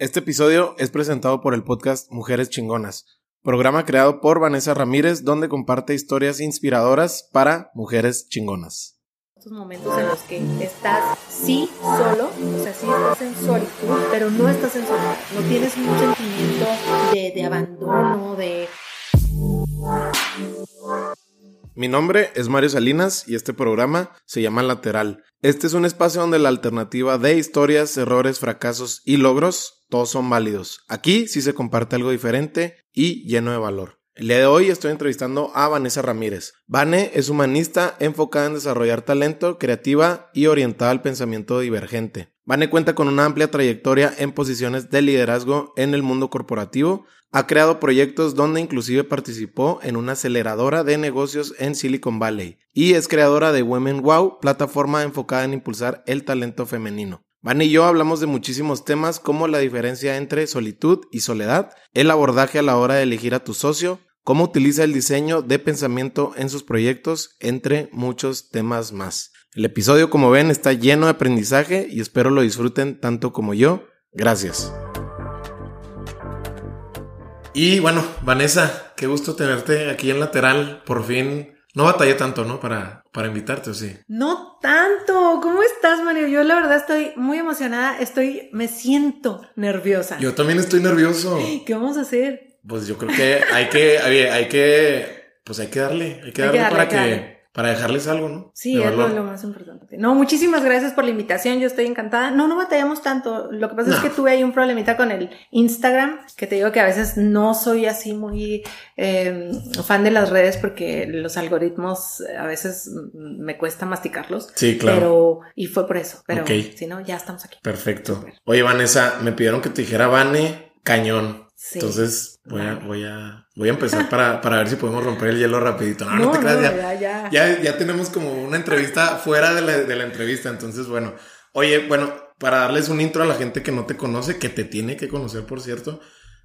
Este episodio es presentado por el podcast Mujeres Chingonas, programa creado por Vanessa Ramírez donde comparte historias inspiradoras para mujeres chingonas. Estos momentos en los que estás sí solo, o sea, sí estás en solitud, pero no estás en soledad, no tienes un sentimiento de abandono, de... Mi nombre es Mario Salinas y este programa se llama Lateral. Este es un espacio donde la alternativa de historias, errores, fracasos y logros todos son válidos. Aquí sí se comparte algo diferente y lleno de valor. El día de hoy estoy entrevistando a Vanessa Ramírez. Vane es humanista enfocada en desarrollar talento, creativa y orientada al pensamiento divergente. Vane cuenta con una amplia trayectoria en posiciones de liderazgo en el mundo corporativo. Ha creado proyectos donde inclusive participó en una aceleradora de negocios en Silicon Valley y es creadora de Women Wow, plataforma enfocada en impulsar el talento femenino. Van y yo hablamos de muchísimos temas como la diferencia entre solitud y soledad, el abordaje a la hora de elegir a tu socio, cómo utiliza el diseño de pensamiento en sus proyectos, entre muchos temas más. El episodio, como ven, está lleno de aprendizaje y espero lo disfruten tanto como yo. Gracias. Y bueno, Vanessa, qué gusto tenerte aquí en lateral. Por fin no batallé tanto, ¿no? Para, para invitarte, ¿o sí? No tanto. ¿Cómo estás, Mario? Yo la verdad estoy muy emocionada. Estoy, me siento nerviosa. Yo también estoy nervioso. ¿Qué vamos a hacer? Pues yo creo que hay que, hay, que, pues hay que darle, hay que darle, para que, para dejarles algo, ¿no? Sí, es lo, más importante. No, muchísimas gracias por la invitación, yo estoy encantada. No, no batallamos tanto. Lo que pasa es que tuve ahí un problemita con el Instagram, que te digo que a veces no soy así muy em, fan de las redes porque los algoritmos a veces me cuesta masticarlos. Sí, claro. Pero, y fue por eso. Pero si no, ya estamos aquí. Perfecto. Oye, Vanessa, me pidieron que te dijera Vane Cañón. Entonces voy a, voy a, voy a empezar para, para ver si podemos romper el hielo rapidito. No, no, te creas, ya, ya, ya, tenemos como una entrevista fuera de la, de la entrevista. Entonces, bueno, oye, bueno, para darles un intro a la gente que no te conoce, que te tiene que conocer, por cierto.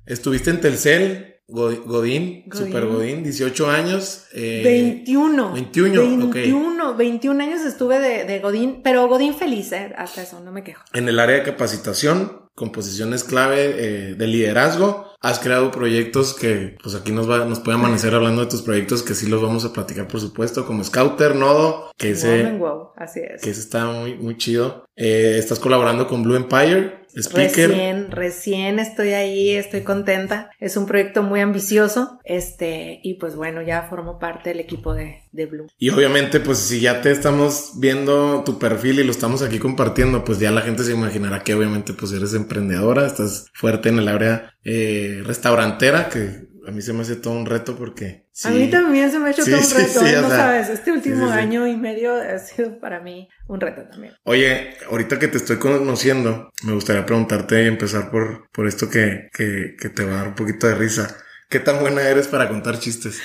Estuviste en Telcel, Godín, Super Godín, 18 años. Eh, 21. 21, 21, 21 años estuve de, de Godín, pero Godín feliz, eh, hasta eso, no me quejo. En el área de capacitación, con posiciones clave eh, de liderazgo. Has creado proyectos que, pues aquí nos va, nos puede amanecer hablando de tus proyectos que sí los vamos a platicar, por supuesto, como Scouter, Nodo, que ese, wow, así es. que ese está muy, muy chido. Eh, estás colaborando con Blue Empire, Speaker. Recién, recién estoy ahí, estoy contenta. Es un proyecto muy ambicioso. Este, y pues bueno, ya formo parte del equipo de, de Blue. Y obviamente, pues si ya te estamos viendo tu perfil y lo estamos aquí compartiendo, pues ya la gente se imaginará que obviamente pues eres emprendedora, estás fuerte en el área eh, restaurantera, que a mí se me hace todo un reto porque... a mí también se me ha hecho todo un reto, no sabes, este último año y medio ha sido para mí un reto también. Oye, ahorita que te estoy conociendo, me gustaría preguntarte y empezar por, por esto que, que, que te va a dar un poquito de risa. ¿Qué tan buena eres para contar chistes?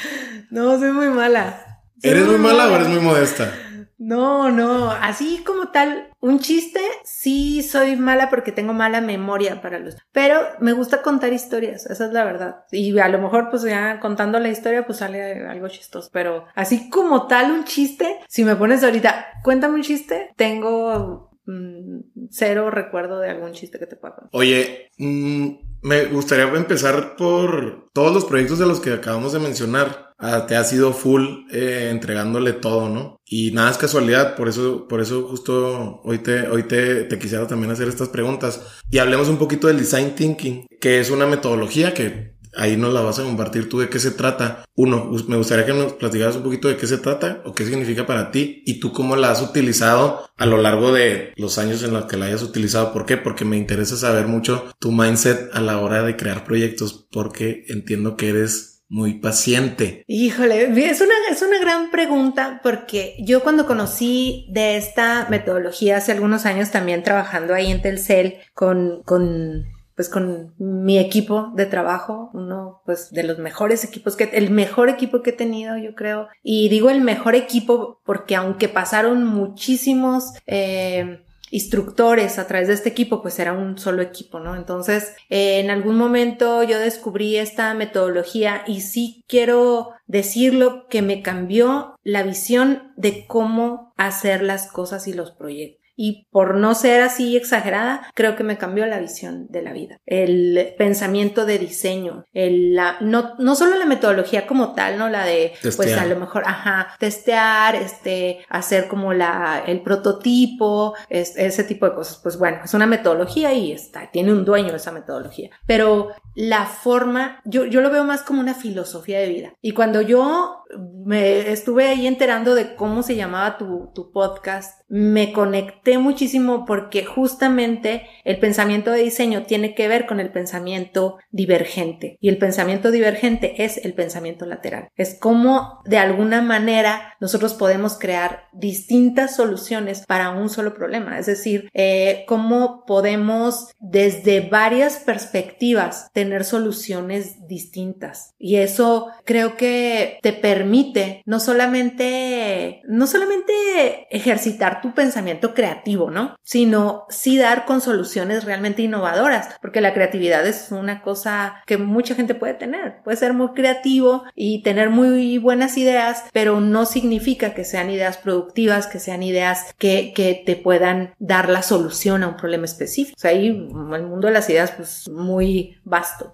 No, soy muy mala. ¿Eres muy mala o eres muy modesta? No, no, así como tal, un chiste, sí soy mala porque tengo mala memoria para los, pero me gusta contar historias, esa es la verdad. Y a lo mejor pues ya contando la historia pues sale algo chistoso, pero así como tal un chiste, si me pones ahorita, cuéntame un chiste, tengo mm, cero recuerdo de algún chiste que te pueda. Oye, mmm me gustaría empezar por todos los proyectos de los que acabamos de mencionar. Ah, te has ido full eh, entregándole todo, ¿no? Y nada es casualidad, por eso, por eso justo hoy te, hoy te, te quisiera también hacer estas preguntas. Y hablemos un poquito del design thinking, que es una metodología que ahí nos la vas a compartir tú de qué se trata. Uno, me gustaría que nos platicaras un poquito de qué se trata o qué significa para ti y tú cómo la has utilizado a lo largo de los años en los que la hayas utilizado. ¿Por qué? Porque me interesa saber mucho tu mindset a la hora de crear proyectos porque entiendo que eres muy paciente. Híjole, es una, es una gran pregunta porque yo cuando conocí de esta metodología hace algunos años también trabajando ahí en Telcel con, con pues con mi equipo de trabajo, uno pues de los mejores equipos que, el mejor equipo que he tenido yo creo, y digo el mejor equipo porque aunque pasaron muchísimos eh, instructores a través de este equipo, pues era un solo equipo, ¿no? Entonces, eh, en algún momento yo descubrí esta metodología y sí quiero decirlo que me cambió la visión de cómo hacer las cosas y los proyectos. Y por no ser así exagerada, creo que me cambió la visión de la vida. El pensamiento de diseño, el, la, no, no solo la metodología como tal, ¿no? La de, pues a lo mejor, ajá, testear, este, hacer como la, el prototipo, ese tipo de cosas. Pues bueno, es una metodología y está, tiene un dueño esa metodología. Pero la forma, yo, yo lo veo más como una filosofía de vida. Y cuando yo me estuve ahí enterando de cómo se llamaba tu, tu podcast, me conecté muchísimo porque justamente el pensamiento de diseño tiene que ver con el pensamiento divergente. Y el pensamiento divergente es el pensamiento lateral. Es como de alguna manera nosotros podemos crear distintas soluciones para un solo problema. Es decir, eh, cómo podemos desde varias perspectivas soluciones distintas. Y eso creo que te permite no solamente, no solamente ejercitar tu pensamiento creativo, ¿no? Sino sí dar con soluciones realmente innovadoras, porque la creatividad es una cosa que mucha gente puede tener. Puede ser muy creativo y tener muy buenas ideas, pero no significa que sean ideas productivas, que sean ideas que, que te puedan dar la solución a un problema específico. O sea, ahí el mundo de las ideas, pues muy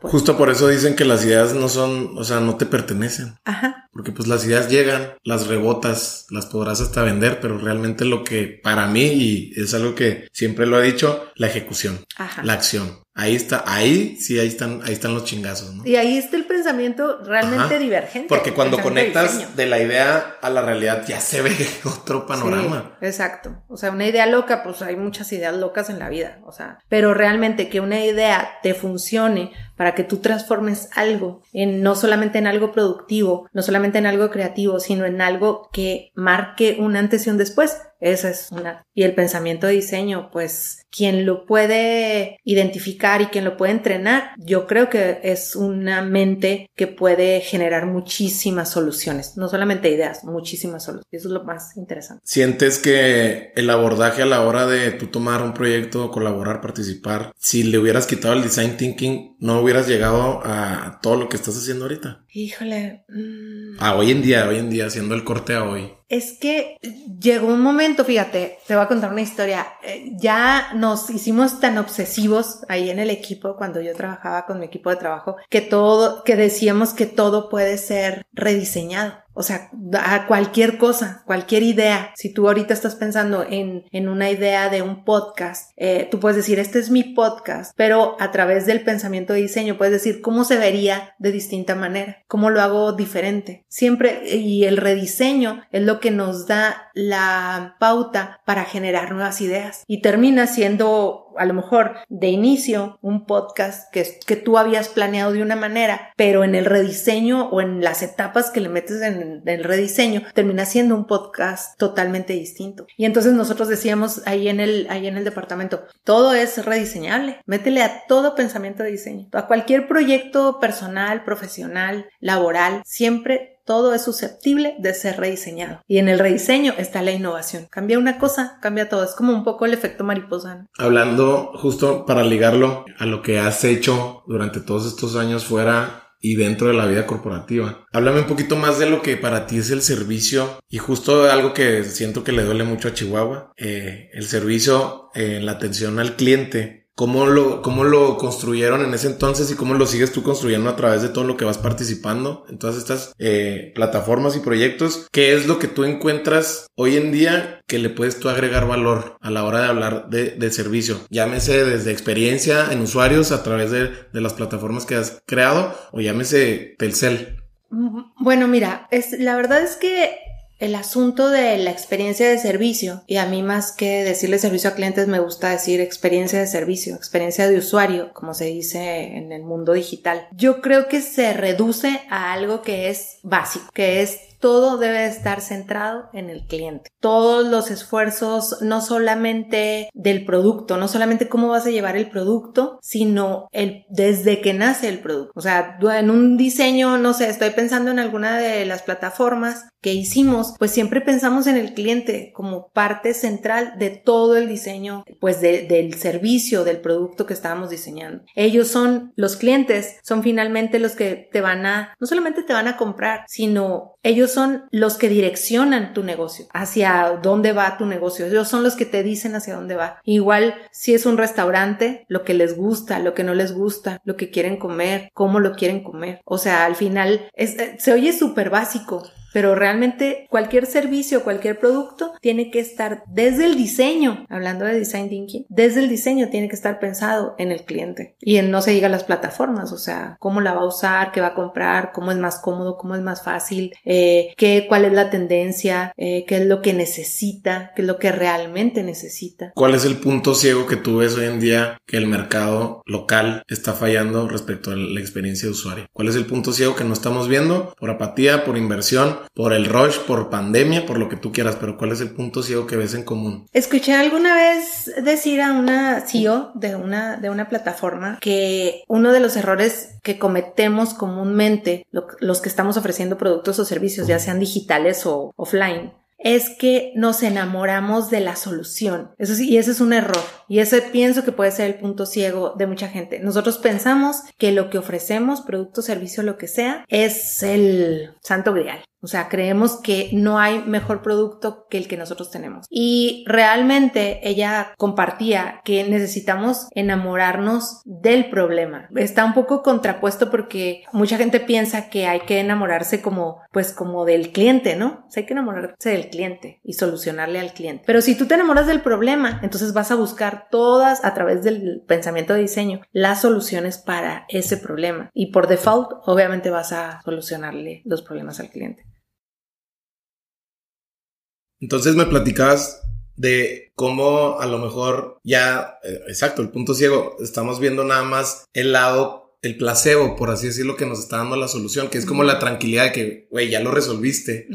Pues. Justo por eso dicen que las ideas no son, o sea, no te pertenecen. Ajá. Porque pues las ideas llegan, las rebotas, las podrás hasta vender, pero realmente lo que para mí, y es algo que siempre lo he dicho, la ejecución, Ajá. la acción. Ahí está, ahí sí, ahí están, ahí están los chingazos, ¿no? Y ahí está el pensamiento realmente divergente. Porque cuando conectas de, la idea a la realidad ya se ve otro panorama. exacto. O sea, una idea loca, pues hay muchas ideas locas en la vida. O sea, pero realmente que una idea te funcione para que tú transformes algo en no solamente en algo productivo, no solamente en algo creativo, sino en algo que marque un antes y un después. Esa es una. Y el pensamiento de diseño, pues quien lo puede identificar y quien lo puede entrenar, yo creo que es una mente que puede generar muchísimas soluciones, no solamente ideas, muchísimas soluciones. Eso es lo más interesante. ¿Sientes que el abordaje a la hora de tú tomar un proyecto, colaborar, participar, si le hubieras quitado el design thinking, no hubieras llegado a todo lo que estás haciendo ahorita? Híjole. Mm. Ah, hoy en día, hoy en día, haciendo el corte a hoy. Es que llegó un momento, fíjate, te voy a contar una historia. Eh, ya nos hicimos tan obsesivos ahí en el equipo cuando yo trabajaba con mi equipo de trabajo que todo, que decíamos que todo puede ser rediseñado. O sea, a cualquier cosa, cualquier idea. Si tú ahorita estás pensando en, en una idea de un podcast, eh, tú puedes decir, este es mi podcast, pero a través del pensamiento de diseño puedes decir cómo se vería de distinta manera, cómo lo hago diferente. Siempre, y el rediseño es lo que nos da la pauta para generar nuevas ideas. Y termina siendo a lo mejor de inicio un podcast que, que tú habías planeado de una manera, pero en el rediseño o en las etapas que le metes en, el rediseño termina siendo un podcast totalmente distinto. Y entonces nosotros decíamos ahí en el, ahí en el departamento, todo es rediseñable, métele a todo pensamiento de diseño, a cualquier proyecto personal, profesional, laboral, siempre todo es susceptible de ser rediseñado. Y en el rediseño está la innovación. Cambia una cosa, cambia todo. Es como un poco el efecto mariposa. Hablando justo para ligarlo a lo que has hecho durante todos estos años fuera y dentro de la vida corporativa. Háblame un poquito más de lo que para ti es el servicio y justo algo que siento que le duele mucho a Chihuahua, eh, el servicio en la atención al cliente cómo lo, cómo lo construyeron en ese entonces y cómo lo sigues tú construyendo a través de todo lo que vas participando en todas estas eh, plataformas y proyectos. ¿Qué es lo que tú encuentras hoy en día que le puedes tú agregar valor a la hora de hablar de, de servicio? Llámese desde experiencia en usuarios a través de, de las plataformas que has creado o llámese Telcel. Bueno, mira, es, la verdad es que el asunto de la experiencia de servicio, y a mí más que decirle servicio a clientes me gusta decir experiencia de servicio, experiencia de usuario, como se dice en el mundo digital. Yo creo que se reduce a algo que es básico, que es todo debe estar centrado en el cliente. Todos los esfuerzos, no solamente del producto, no solamente cómo vas a llevar el producto, sino el, desde que nace el producto. O sea, en un diseño, no sé, estoy pensando en alguna de las plataformas hicimos, pues siempre pensamos en el cliente como parte central de todo el diseño, pues del servicio, del producto que estábamos diseñando. Ellos son los clientes, son finalmente los que te van a, no solamente te van a comprar, sino ellos son los que direccionan tu negocio, hacia dónde va tu negocio. Ellos son los que te dicen hacia dónde va. Igual si es un restaurante, lo que les gusta, lo que no les gusta, lo que quieren comer, cómo lo quieren comer. O sea, al final eh, se oye súper básico, pero realmente cualquier servicio, cualquier producto tiene que estar desde el diseño, hablando de design thinking, desde el diseño tiene que estar pensado en el cliente y en no se diga las plataformas, o sea, cómo la va a usar, qué va a comprar, cómo es más cómodo, cómo es más fácil, eh, qué, cuál es la tendencia, eh, qué es lo que necesita, qué es lo que realmente necesita. ¿Cuál es el punto ciego que tú ves hoy en día que el mercado local está fallando respecto a la experiencia de usuario? ¿Cuál es el punto ciego que no estamos viendo por apatía, por inversión? Por el rush, por pandemia, por lo que tú quieras, pero ¿cuál es el punto ciego que ves en común? Escuché alguna vez decir a una CEO de una, de una plataforma que uno de los errores que cometemos comúnmente, los que estamos ofreciendo productos o servicios, ya sean digitales o offline, es que nos enamoramos de la solución. Y ese es un error. Y ese pienso que puede ser el punto ciego de mucha gente. Nosotros pensamos que lo que ofrecemos, producto, servicio, lo que sea, es el santo grial. O sea, creemos que no hay mejor producto que el que nosotros tenemos. Y realmente ella compartía que necesitamos enamorarnos del problema. Está un poco contrapuesto porque mucha gente piensa que hay que enamorarse como, pues como del cliente, ¿no? O sea, hay que enamorarse del cliente y solucionarle al cliente. Pero si tú te enamoras del problema, entonces vas a buscar todas a través del pensamiento de diseño las soluciones para ese problema. Y por default, obviamente vas a solucionarle los problemas al cliente. Entonces me platicabas de cómo a lo mejor ya, eh, exacto, el punto ciego, estamos viendo nada más el lado, el placebo, por así decirlo, que nos está dando la solución, que es como la tranquilidad de que, güey, ya lo resolviste.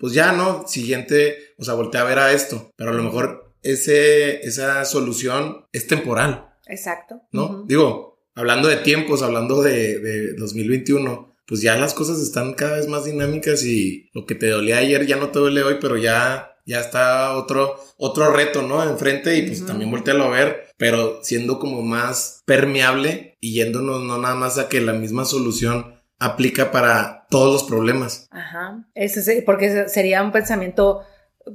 Pues ya, ¿no? Siguiente, o sea, voltea a ver a esto, pero a lo mejor ese, esa solución es temporal. Exacto. ¿No? Digo, hablando de tiempos, hablando de, de 2021, pues ya las cosas están cada vez más dinámicas y lo que te dolía ayer ya no te duele hoy, pero ya, ya está otro, otro reto, ¿no? Enfrente y pues también voltealo a ver, pero siendo como más permeable y yéndonos no nada más a que la misma solución aplica para todos los problemas. Ajá, ese, porque sería un pensamiento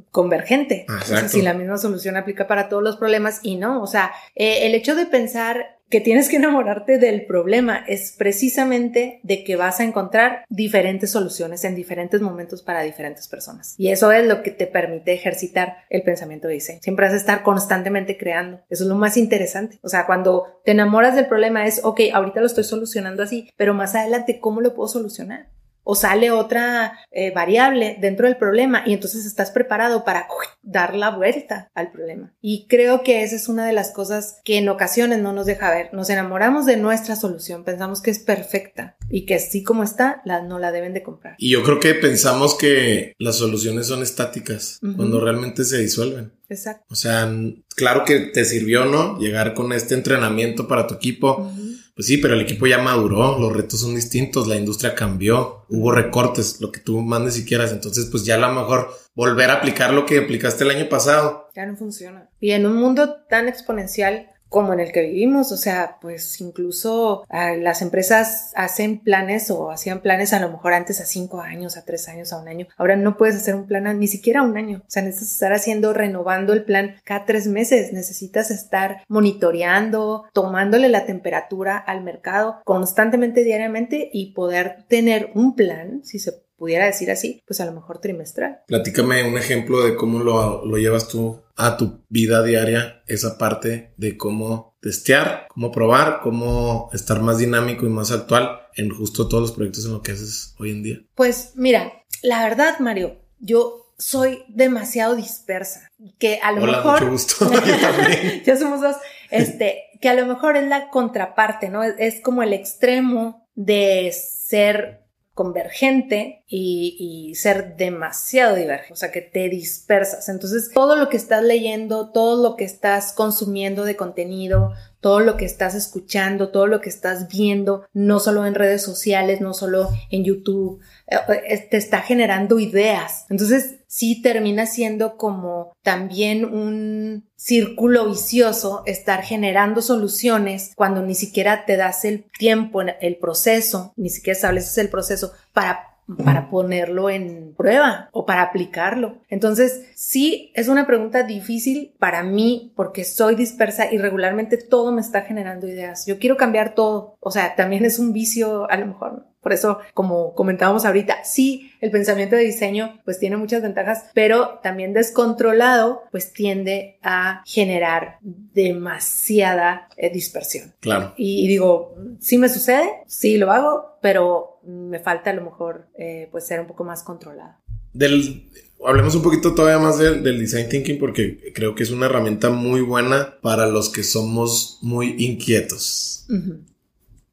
convergente. si la misma solución aplica para todos los problemas y no, o sea, eh, el hecho de pensar que tienes que enamorarte del problema es precisamente de que vas a encontrar diferentes soluciones en diferentes momentos para diferentes personas. Y eso es lo que te permite ejercitar el pensamiento de diseño. Siempre vas a estar constantemente creando. Eso es lo más interesante. O sea, cuando te enamoras del problema es, ok, ahorita lo estoy solucionando así, pero más adelante, ¿cómo lo puedo solucionar? O sale otra eh, variable dentro del problema y entonces estás preparado para dar la vuelta al problema. Y creo que esa es una de las cosas que en ocasiones no nos deja ver. Nos enamoramos de nuestra solución, pensamos que es perfecta y que así como está, la, no la deben de comprar. Y yo creo que pensamos que las soluciones son estáticas cuando realmente se disuelven. Exacto. O sea, claro que te sirvió, ¿no? Llegar con este entrenamiento para tu equipo. Pues sí, pero el equipo ya maduró, los retos son distintos, la industria cambió, hubo recortes, lo que tú mandes si quieras. Entonces, pues ya a lo mejor volver a aplicar lo que aplicaste el año pasado. Ya no funciona. Y en un mundo tan exponencial, como en el que vivimos. O sea, pues incluso ah, las empresas hacen planes o hacían planes a lo mejor antes a cinco años, a tres años, a un año. Ahora no puedes hacer un plan ni siquiera a un año. O sea, necesitas estar haciendo, renovando el plan cada tres meses. Necesitas estar monitoreando, tomándole la temperatura al mercado constantemente, diariamente y poder tener un plan, si se pudiera decir así, pues a lo mejor trimestral. Platícame un ejemplo de cómo lo, lo llevas tú a tu vida diaria, esa parte de cómo testear, cómo probar, cómo estar más dinámico y más actual en justo todos los proyectos en lo que haces hoy en día. Pues mira, la verdad, Mario, yo soy demasiado dispersa, que a lo mejor mucho gusto. ya somos dos, este, que a lo mejor es la contraparte, ¿no? Es como el extremo de ser convergente y, ser demasiado divergente, o sea, que te dispersas. Entonces, todo lo que estás leyendo, todo lo que estás consumiendo de contenido, todo lo que estás escuchando, todo lo que estás viendo, no solo en redes sociales, no solo en YouTube, eh, te está generando ideas. Entonces, sí termina siendo como también un círculo vicioso estar generando soluciones cuando ni siquiera te das el tiempo, el proceso, ni siquiera estableces el proceso para para ponerlo en prueba o para aplicarlo. Entonces, sí, es una pregunta difícil para mí porque soy dispersa y regularmente todo me está generando ideas. Yo quiero cambiar todo. O sea, también es un vicio, a lo mejor, por eso, como comentábamos ahorita, sí, el pensamiento de diseño pues tiene muchas ventajas, pero también descontrolado pues tiende a generar demasiada eh, dispersión. Claro. Y, digo, sí me sucede, sí lo hago, pero me falta a lo mejor eh, pues ser un poco más controlado. Del, hablemos un poquito todavía más del, design thinking porque creo que es una herramienta muy buena para los que somos muy inquietos.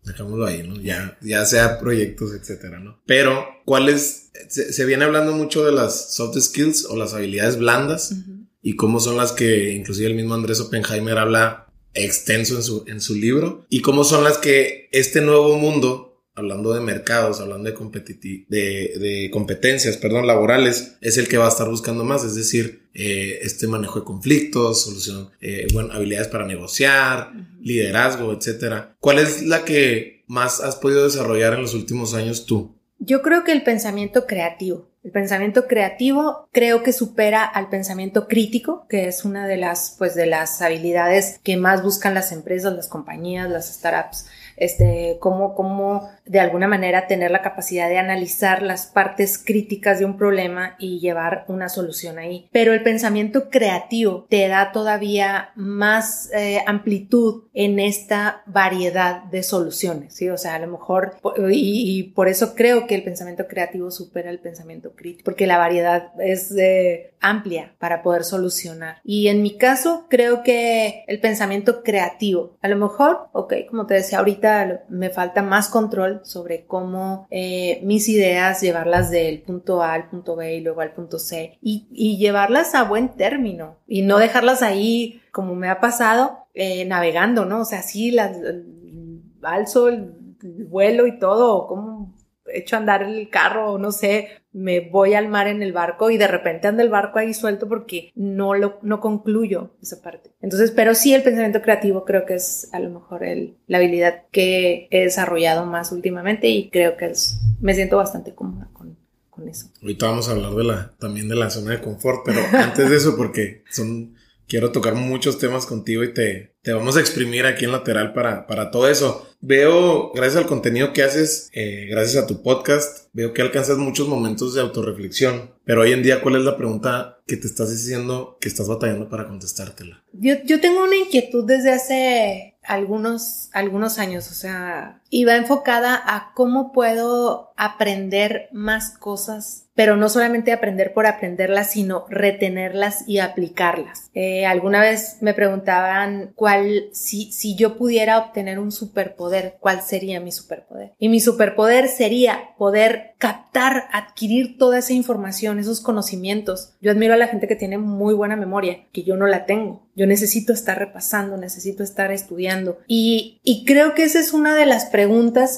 Dejámoslo ahí, ¿no? Ya, ya sea proyectos, etcétera, ¿no? Pero, ¿cuáles? Se, se, viene hablando mucho de las soft skills o las habilidades blandas y cómo son las que inclusive el mismo Andrés Oppenheimer habla extenso en su, en su libro y cómo son las que este nuevo mundo hablando de mercados, hablando de, de, de, competencias, perdón, laborales, es el que va a estar buscando más, es decir, eh, este manejo de conflictos, solución, eh, bueno, habilidades para negociar, liderazgo, etcétera. ¿Cuál es la que más has podido desarrollar en los últimos años tú? Yo creo que el pensamiento creativo. El pensamiento creativo creo que supera al pensamiento crítico, que es una de las, pues, de las habilidades que más buscan las empresas, las compañías, las startups este, cómo, cómo de alguna manera tener la capacidad de analizar las partes críticas de un problema y llevar una solución ahí. Pero el pensamiento creativo te da todavía más eh, amplitud en esta variedad de soluciones, ¿sí? O sea, a lo mejor, y, y, por eso creo que el pensamiento creativo supera el pensamiento crítico, porque la variedad es eh, amplia para poder solucionar. Y en mi caso, creo que el pensamiento creativo, a lo mejor, ok, como te decía ahorita, me falta más control sobre cómo eh, mis ideas llevarlas del punto A al punto B y luego al punto C y, llevarlas a buen término y no dejarlas ahí como me ha pasado eh, navegando, ¿no? O sea, sí, las, alzo el, vuelo y todo, como hecho andar el carro, no sé, me voy al mar en el barco y de repente anda el barco ahí suelto porque no lo, no concluyo esa parte. Entonces, pero sí el pensamiento creativo creo que es a lo mejor el, la habilidad que he desarrollado más últimamente y creo que es, me siento bastante cómoda con, con eso. Ahorita vamos a hablar de la, también de la zona de confort, pero antes de eso porque son, quiero tocar muchos temas contigo y te, te vamos a exprimir aquí en lateral para, para todo eso. Veo, gracias al contenido que haces, eh, gracias a tu podcast, veo que alcanzas muchos momentos de autorreflexión. Pero hoy en día, ¿cuál es la pregunta que te estás diciendo que estás batallando para contestártela? Yo, yo tengo una inquietud desde hace algunos, algunos años, o sea, iba enfocada a cómo puedo aprender más cosas pero no solamente aprender por aprenderlas, sino retenerlas y aplicarlas. Eh, alguna vez me preguntaban cuál, si, si yo pudiera obtener un superpoder, ¿cuál sería mi superpoder? Y mi superpoder sería poder captar, adquirir toda esa información, esos conocimientos. Yo admiro a la gente que tiene muy buena memoria, que yo no la tengo. Yo necesito estar repasando, necesito estar estudiando. Y, y creo que esa es una de las preguntas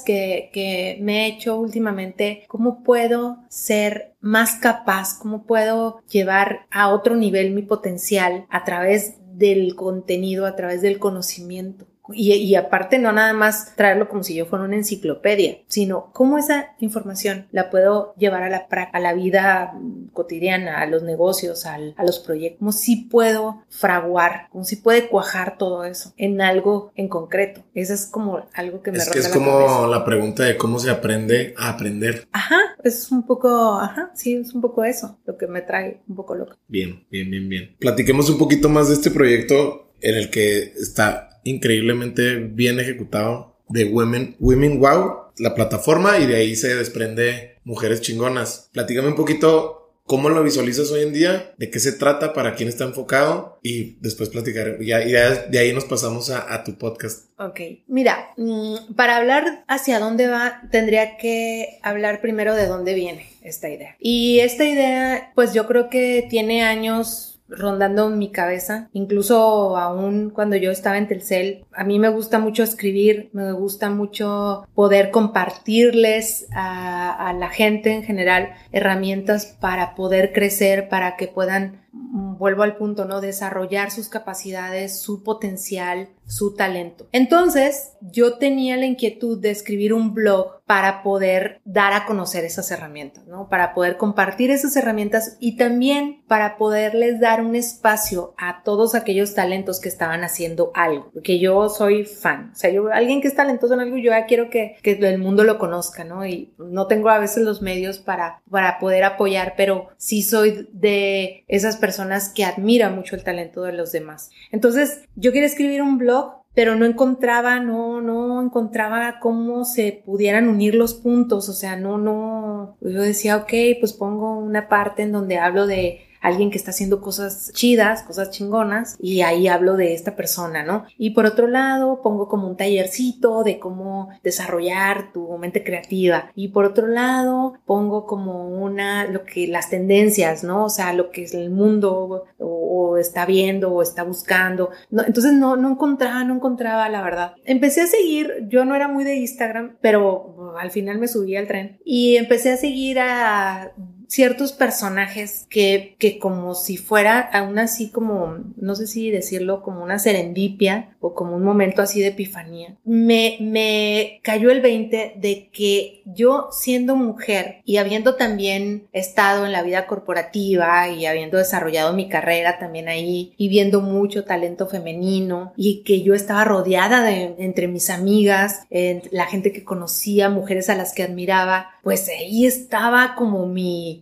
que, que me he hecho últimamente. ¿Cómo puedo ser más capaz, cómo puedo llevar a otro nivel mi potencial a través del contenido, a través del conocimiento. Y, aparte no nada más traerlo como si yo fuera una enciclopedia, sino cómo esa información la puedo llevar a la, a la vida cotidiana, a los negocios, a los proyectos, cómo si puedo fraguar, cómo si puede cuajar todo eso en algo en concreto. Eso es como algo que me Es que es como la pregunta de cómo se aprende a aprender. Ajá, es un poco, ajá, sí, es un poco eso, lo que me trae un poco loco. Bien, bien, bien, bien. Platiquemos un poquito más de este proyecto en el que está increíblemente bien ejecutado de Women, Women Wow, la plataforma, y de ahí se desprende Mujeres Chingonas. Platícame un poquito ¿Cómo lo visualizas hoy en día? ¿De qué se trata? ¿Para quién está enfocado? Y después platicar. Ya, y de ahí nos pasamos a, tu podcast. Ok. Mira, mm, para hablar hacia dónde va, tendría que hablar primero de dónde viene esta idea. Y esta idea, pues yo creo que tiene años rondando mi cabeza. Incluso aún cuando yo estaba en Telcel, a mí me gusta mucho escribir, me gusta mucho poder compartirles a, a la gente en general herramientas para poder crecer, para que puedan, vuelvo al punto, ¿no? Desarrollar sus capacidades, su potencial, su talento. Entonces, yo tenía la inquietud de escribir un blog para poder dar a conocer esas herramientas, ¿no? Para poder compartir esas herramientas y también para poderles dar un espacio a todos aquellos talentos que estaban haciendo algo, porque yo soy fan, o sea, yo, alguien que es talentoso en algo, yo ya quiero que, que el mundo lo conozca, ¿no? Y no tengo a veces los medios para, para poder apoyar, pero sí soy de esas personas que admiran mucho el talento de los demás. Entonces, yo quiero escribir un blog pero no encontraba, no, no encontraba cómo se pudieran unir los puntos, o sea, no, no, yo decía, ok, pues pongo una parte en donde hablo de alguien que está haciendo cosas chidas, cosas chingonas, y ahí hablo de esta persona, ¿no? Y por otro lado, pongo como un tallercito de cómo desarrollar tu mente creativa. Y por otro lado, pongo como una, lo que las tendencias, ¿no? O sea, lo que es el mundo o, está viendo o está buscando. Entonces no, no encontraba, no encontraba la verdad. Empecé a seguir, yo no era muy de Instagram, pero al final me subí al tren y empecé a seguir a ciertos personajes que, que como si fuera aún así como, no sé si decirlo, como una serendipia o como un momento así de epifanía, me, me cayó el 20 de que yo siendo mujer y habiendo también estado en la vida corporativa y habiendo desarrollado mi carrera también ahí y viendo mucho talento femenino y que yo estaba rodeada de entre mis amigas, la gente que conocía, mujeres a las que admiraba, pues ahí estaba como mi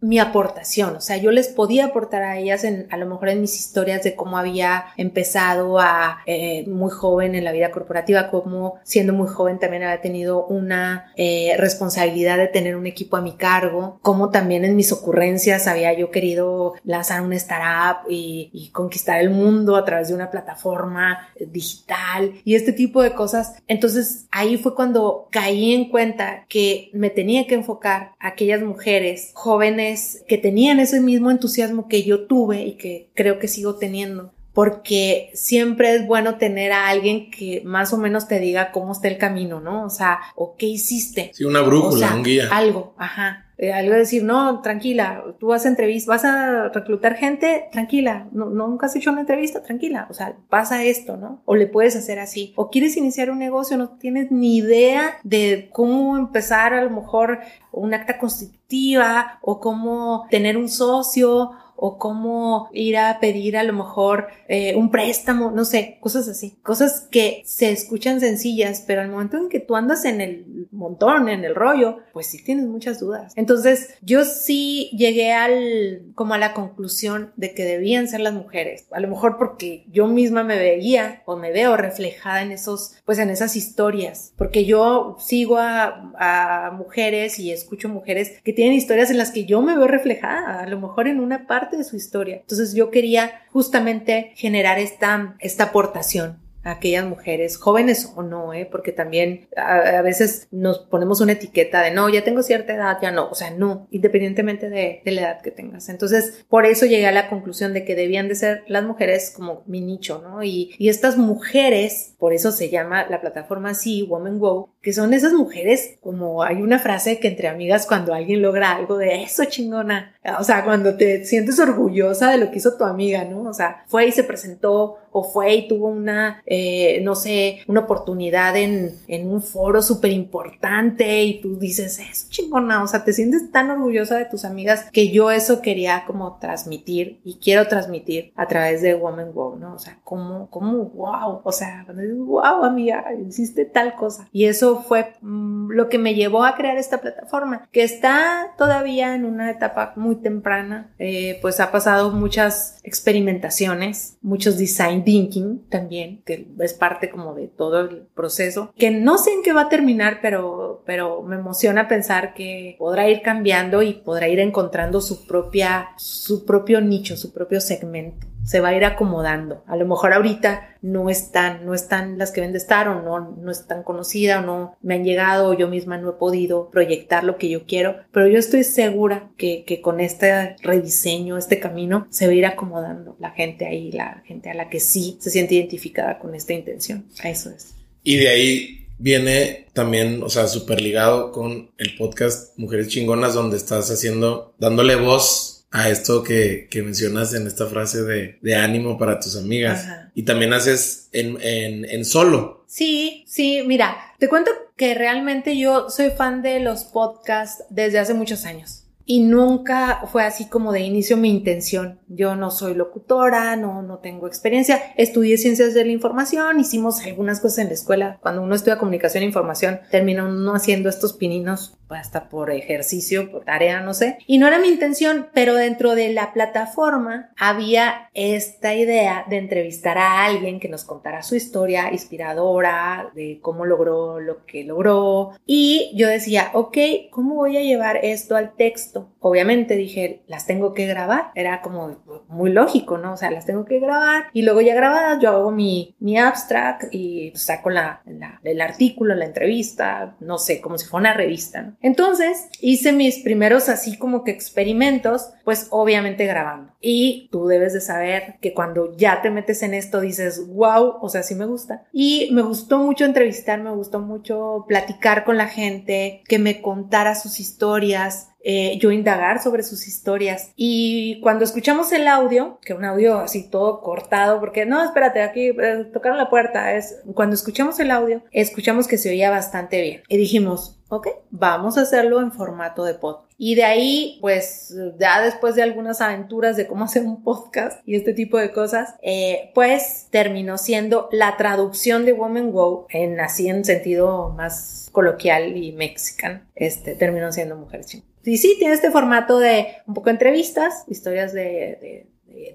mi aportación, o sea, yo les podía aportar a ellas en, a lo mejor en mis historias de cómo había empezado a eh, muy joven en la vida corporativa, cómo siendo muy joven también había tenido una eh, responsabilidad de tener un equipo a mi cargo, cómo también en mis ocurrencias había yo querido lanzar una startup y, y conquistar el mundo a través de una plataforma digital y este tipo de cosas. Entonces ahí fue cuando caí en cuenta que me tenía que enfocar a aquellas mujeres jóvenes que tenían ese mismo entusiasmo que yo tuve y que creo que sigo teniendo. Porque siempre es bueno tener a alguien que más o menos te diga cómo está el camino, ¿no? O sea, o qué hiciste. Sí, una brújula, un guía. Algo, ajá. Eh, algo de decir, no, tranquila, tú vas a entrevista, vas a reclutar gente, tranquila, no, nunca has hecho una entrevista, tranquila, o sea, pasa esto, ¿no? O le puedes hacer así. O quieres iniciar un negocio, no tienes ni idea de cómo empezar a lo mejor un acta constitutiva o cómo tener un socio o cómo ir a pedir a lo mejor eh, un préstamo, no sé, cosas así, cosas que se escuchan sencillas, pero al momento en que tú andas en el montón, en el rollo, pues sí tienes muchas dudas. Entonces yo sí llegué al, como a la conclusión de que debían ser las mujeres, a lo mejor porque yo misma me veía o me veo reflejada en esos, pues en esas historias, porque yo sigo a, a mujeres y escucho mujeres que tienen historias en las que yo me veo reflejada, a lo mejor en una parte de su historia. Entonces yo quería justamente generar esta, esta aportación aquellas mujeres, jóvenes o no, ¿eh? porque también a, veces nos ponemos una etiqueta de no, ya tengo cierta edad, ya no, o sea, no, independientemente de, la edad que tengas. Entonces, por eso llegué a la conclusión de que debían de ser las mujeres como mi nicho, ¿no? Y, y estas mujeres, por eso se llama la plataforma así, Woman que son esas mujeres, como hay una frase que entre amigas cuando alguien logra algo de eso chingona, o sea, cuando te sientes orgullosa de lo que hizo tu amiga, ¿no? O sea, fue y se presentó o fue y tuvo una, eh, no sé, una oportunidad en, en un foro súper importante y tú dices, es chingona, o sea, te sientes tan orgullosa de tus amigas que yo eso quería como transmitir y quiero transmitir a través de Woman Wow, ¿no? O sea, como, como, wow, o sea, wow, amiga, hiciste tal cosa. Y eso fue mm, lo que me llevó a crear esta plataforma, que está todavía en una etapa muy temprana, eh, pues ha pasado muchas experimentaciones, muchos design thinking también, que es parte como de todo el proceso, que no sé en qué va a terminar, pero, pero me emociona pensar que podrá ir cambiando y podrá ir encontrando su propia, su propio nicho, su propio segmento se va a ir acomodando. A lo mejor ahorita no están, no están las que ven de estar o no, no están conocida o no me han llegado o yo misma no he podido proyectar lo que yo quiero, pero yo estoy segura que, que con este rediseño, este camino, se va a ir acomodando la gente ahí, la gente a la que sí se siente identificada con esta intención. Eso es. Y de ahí viene también, o sea, súper ligado con el podcast Mujeres Chingonas, donde estás haciendo, dándole voz a esto que, que mencionas en esta frase de, de ánimo para tus amigas. Y también haces en, en, en solo. Sí, sí, mira, te cuento que realmente yo soy fan de los podcasts desde hace muchos años y nunca fue así como de inicio mi intención. Yo no soy locutora, no, no tengo experiencia. Estudié ciencias de la información, hicimos algunas cosas en la escuela. Cuando uno estudia comunicación e información, termina uno haciendo estos pininos hasta por ejercicio, por tarea, no sé. Y no era mi intención, pero dentro de la plataforma había esta idea de entrevistar a alguien que nos contara su historia inspiradora, de cómo logró lo que logró. Y yo decía, ok, ¿cómo voy a llevar esto al texto? Obviamente dije, las tengo que grabar. Era como muy lógico, ¿no? O sea, las tengo que grabar y luego ya grabadas yo hago mi, mi abstract y saco la, la, el artículo, la entrevista, no sé, como si fuera una revista, ¿no? Entonces hice mis primeros así como que experimentos, pues obviamente grabando. Y tú debes de saber que cuando ya te metes en esto dices, wow, o sea, sí me gusta. Y me gustó mucho entrevistar, me gustó mucho platicar con la gente, que me contara sus historias, eh, yo indagar sobre sus historias. Y cuando escuchamos el audio, que un audio así todo cortado, porque no, espérate, aquí eh, tocaron la puerta, es cuando escuchamos el audio, escuchamos que se oía bastante bien. Y dijimos, ok, vamos a hacerlo en formato de podcast. Y de ahí, pues ya después de algunas aventuras de cómo hacer un podcast y este tipo de cosas, eh, pues terminó siendo la traducción de Woman Go en así en sentido más coloquial y mexicano, este, terminó siendo Mujer Chingona. Y sí, tiene este formato de un poco entrevistas, historias de,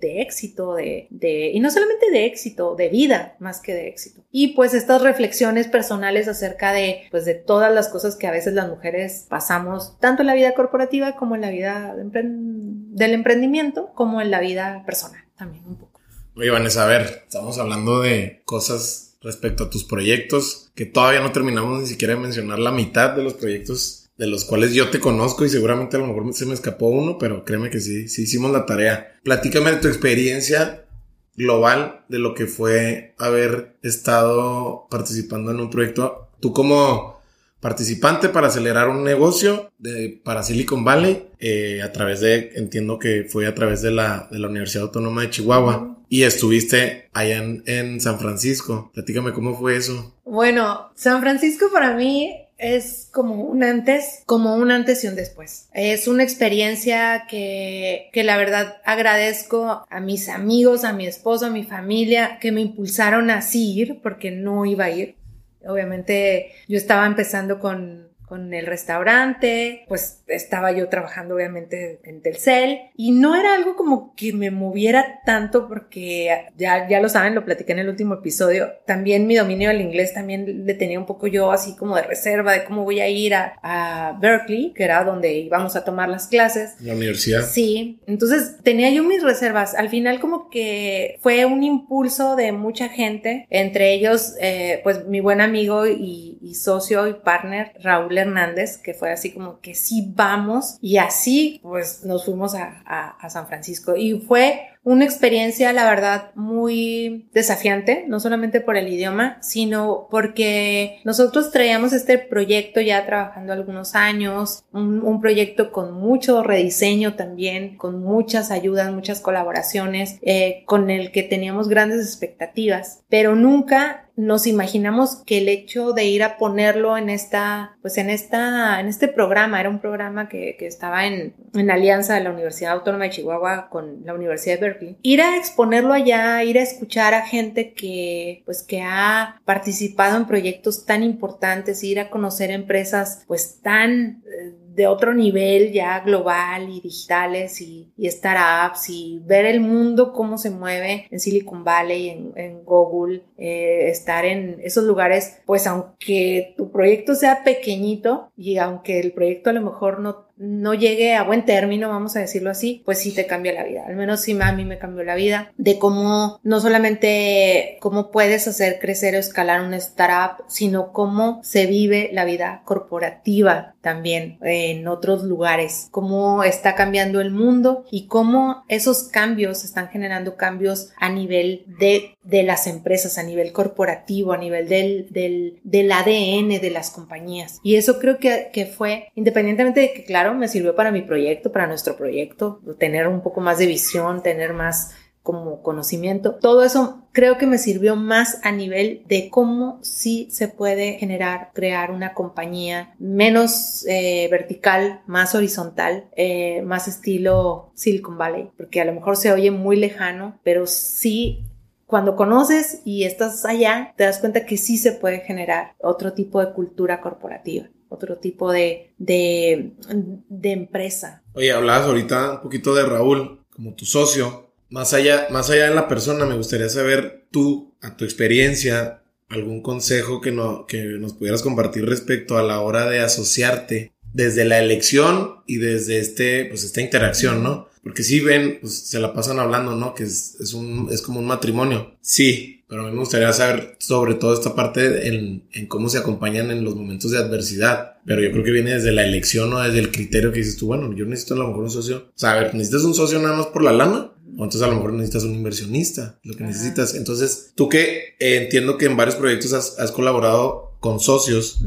de, éxito, de, de, y no solamente de éxito, de vida más que de éxito. Y pues estas reflexiones personales acerca de, pues de todas las cosas que a veces las mujeres pasamos, tanto en la vida corporativa como en la vida del emprendimiento, como en la vida personal también un poco. Oye, Vanessa, a ver, estamos hablando de cosas respecto a tus proyectos que todavía no terminamos ni siquiera de mencionar la mitad de los proyectos de los cuales yo te conozco y seguramente a lo mejor se me escapó uno, pero créeme que sí, sí hicimos la tarea. Platícame de tu experiencia global de lo que fue haber estado participando en un proyecto. Tú como participante para acelerar un negocio de, para Silicon Valley eh, a través de, entiendo que fue a través de la, de la Universidad Autónoma de Chihuahua y estuviste allá en, en San Francisco. Platícame cómo fue eso. Bueno, San Francisco para mí es como un antes, como un antes y un después. Es una experiencia que, que la verdad agradezco a mis amigos, a mi esposo, a mi familia, que me impulsaron a ir porque no iba a ir. Obviamente yo estaba empezando con con el restaurante, pues estaba yo trabajando obviamente en Telcel y no era algo como que me moviera tanto porque ya, ya lo saben, lo platiqué en el último episodio, también mi dominio del inglés también le tenía un poco yo así como de reserva de cómo voy a ir a, a Berkeley, que era donde íbamos a tomar las clases. La universidad. Sí, entonces tenía yo mis reservas, al final como que fue un impulso de mucha gente, entre ellos eh, pues mi buen amigo y, y socio y partner Raúl Hernández, que fue así como que sí vamos y así pues nos fuimos a, San Francisco. Y fue una experiencia, la verdad, muy desafiante, no solamente por el idioma, sino porque nosotros traíamos este proyecto ya trabajando algunos años, un, un proyecto con mucho rediseño también, con muchas ayudas, muchas colaboraciones, eh, con el que teníamos grandes expectativas, pero nunca nos imaginamos que el hecho de ir a ponerlo en esta, pues en esta, en este programa, era un programa que, que estaba en, en alianza de la Universidad Autónoma de Chihuahua con la Universidad de Berkeley, ir a exponerlo allá, ir a escuchar a gente que, pues que ha participado en proyectos tan importantes, ir a conocer empresas, pues tan eh, de otro nivel ya global y digitales y, y, startups y ver el mundo cómo se mueve en Silicon Valley, en, en Google, eh, estar en esos lugares, pues aunque tu proyecto sea pequeñito y aunque el proyecto a lo mejor no no llegue a buen término, vamos a decirlo así, pues sí te cambia la vida. Al menos sí a mí me cambió la vida de cómo no solamente cómo puedes hacer crecer o escalar una startup, sino cómo se vive la vida corporativa también en otros lugares, cómo está cambiando el mundo y cómo esos cambios están generando cambios a nivel de de las empresas, a nivel corporativo, a nivel del, del, del ADN de las compañías. Y eso creo que, que, fue, independientemente de que, claro, me sirvió para mi proyecto, para nuestro proyecto, tener un poco más de visión, tener más como conocimiento. Todo eso creo que me sirvió más a nivel de cómo sí se puede generar, crear una compañía menos eh, vertical, más horizontal, eh, más estilo Silicon Valley, porque a lo mejor se oye muy lejano, pero sí cuando conoces y estás allá, te das cuenta que sí se puede generar otro tipo de cultura corporativa, otro tipo de, de, empresa. Oye, hablabas ahorita un poquito de Raúl como tu socio. Más allá, más allá de la persona, me gustaría saber tú, a tu experiencia, algún consejo que, no, que nos pudieras compartir respecto a la hora de asociarte desde la elección y desde este, pues esta interacción, ¿no? Porque si ven, pues se la pasan hablando, ¿no? Que es, es, un, es como un matrimonio. Sí, pero a mí me gustaría saber sobre todo esta parte en, en, cómo se acompañan en los momentos de adversidad. Pero yo creo que viene desde la elección o desde el criterio que dices tú, bueno, yo necesito a lo mejor un socio. O sea, a ver, ¿necesitas un socio nada más por la lana? O entonces a lo mejor necesitas un inversionista, lo que necesitas. Entonces, tú que eh, entiendo que en varios proyectos has, has colaborado con socios,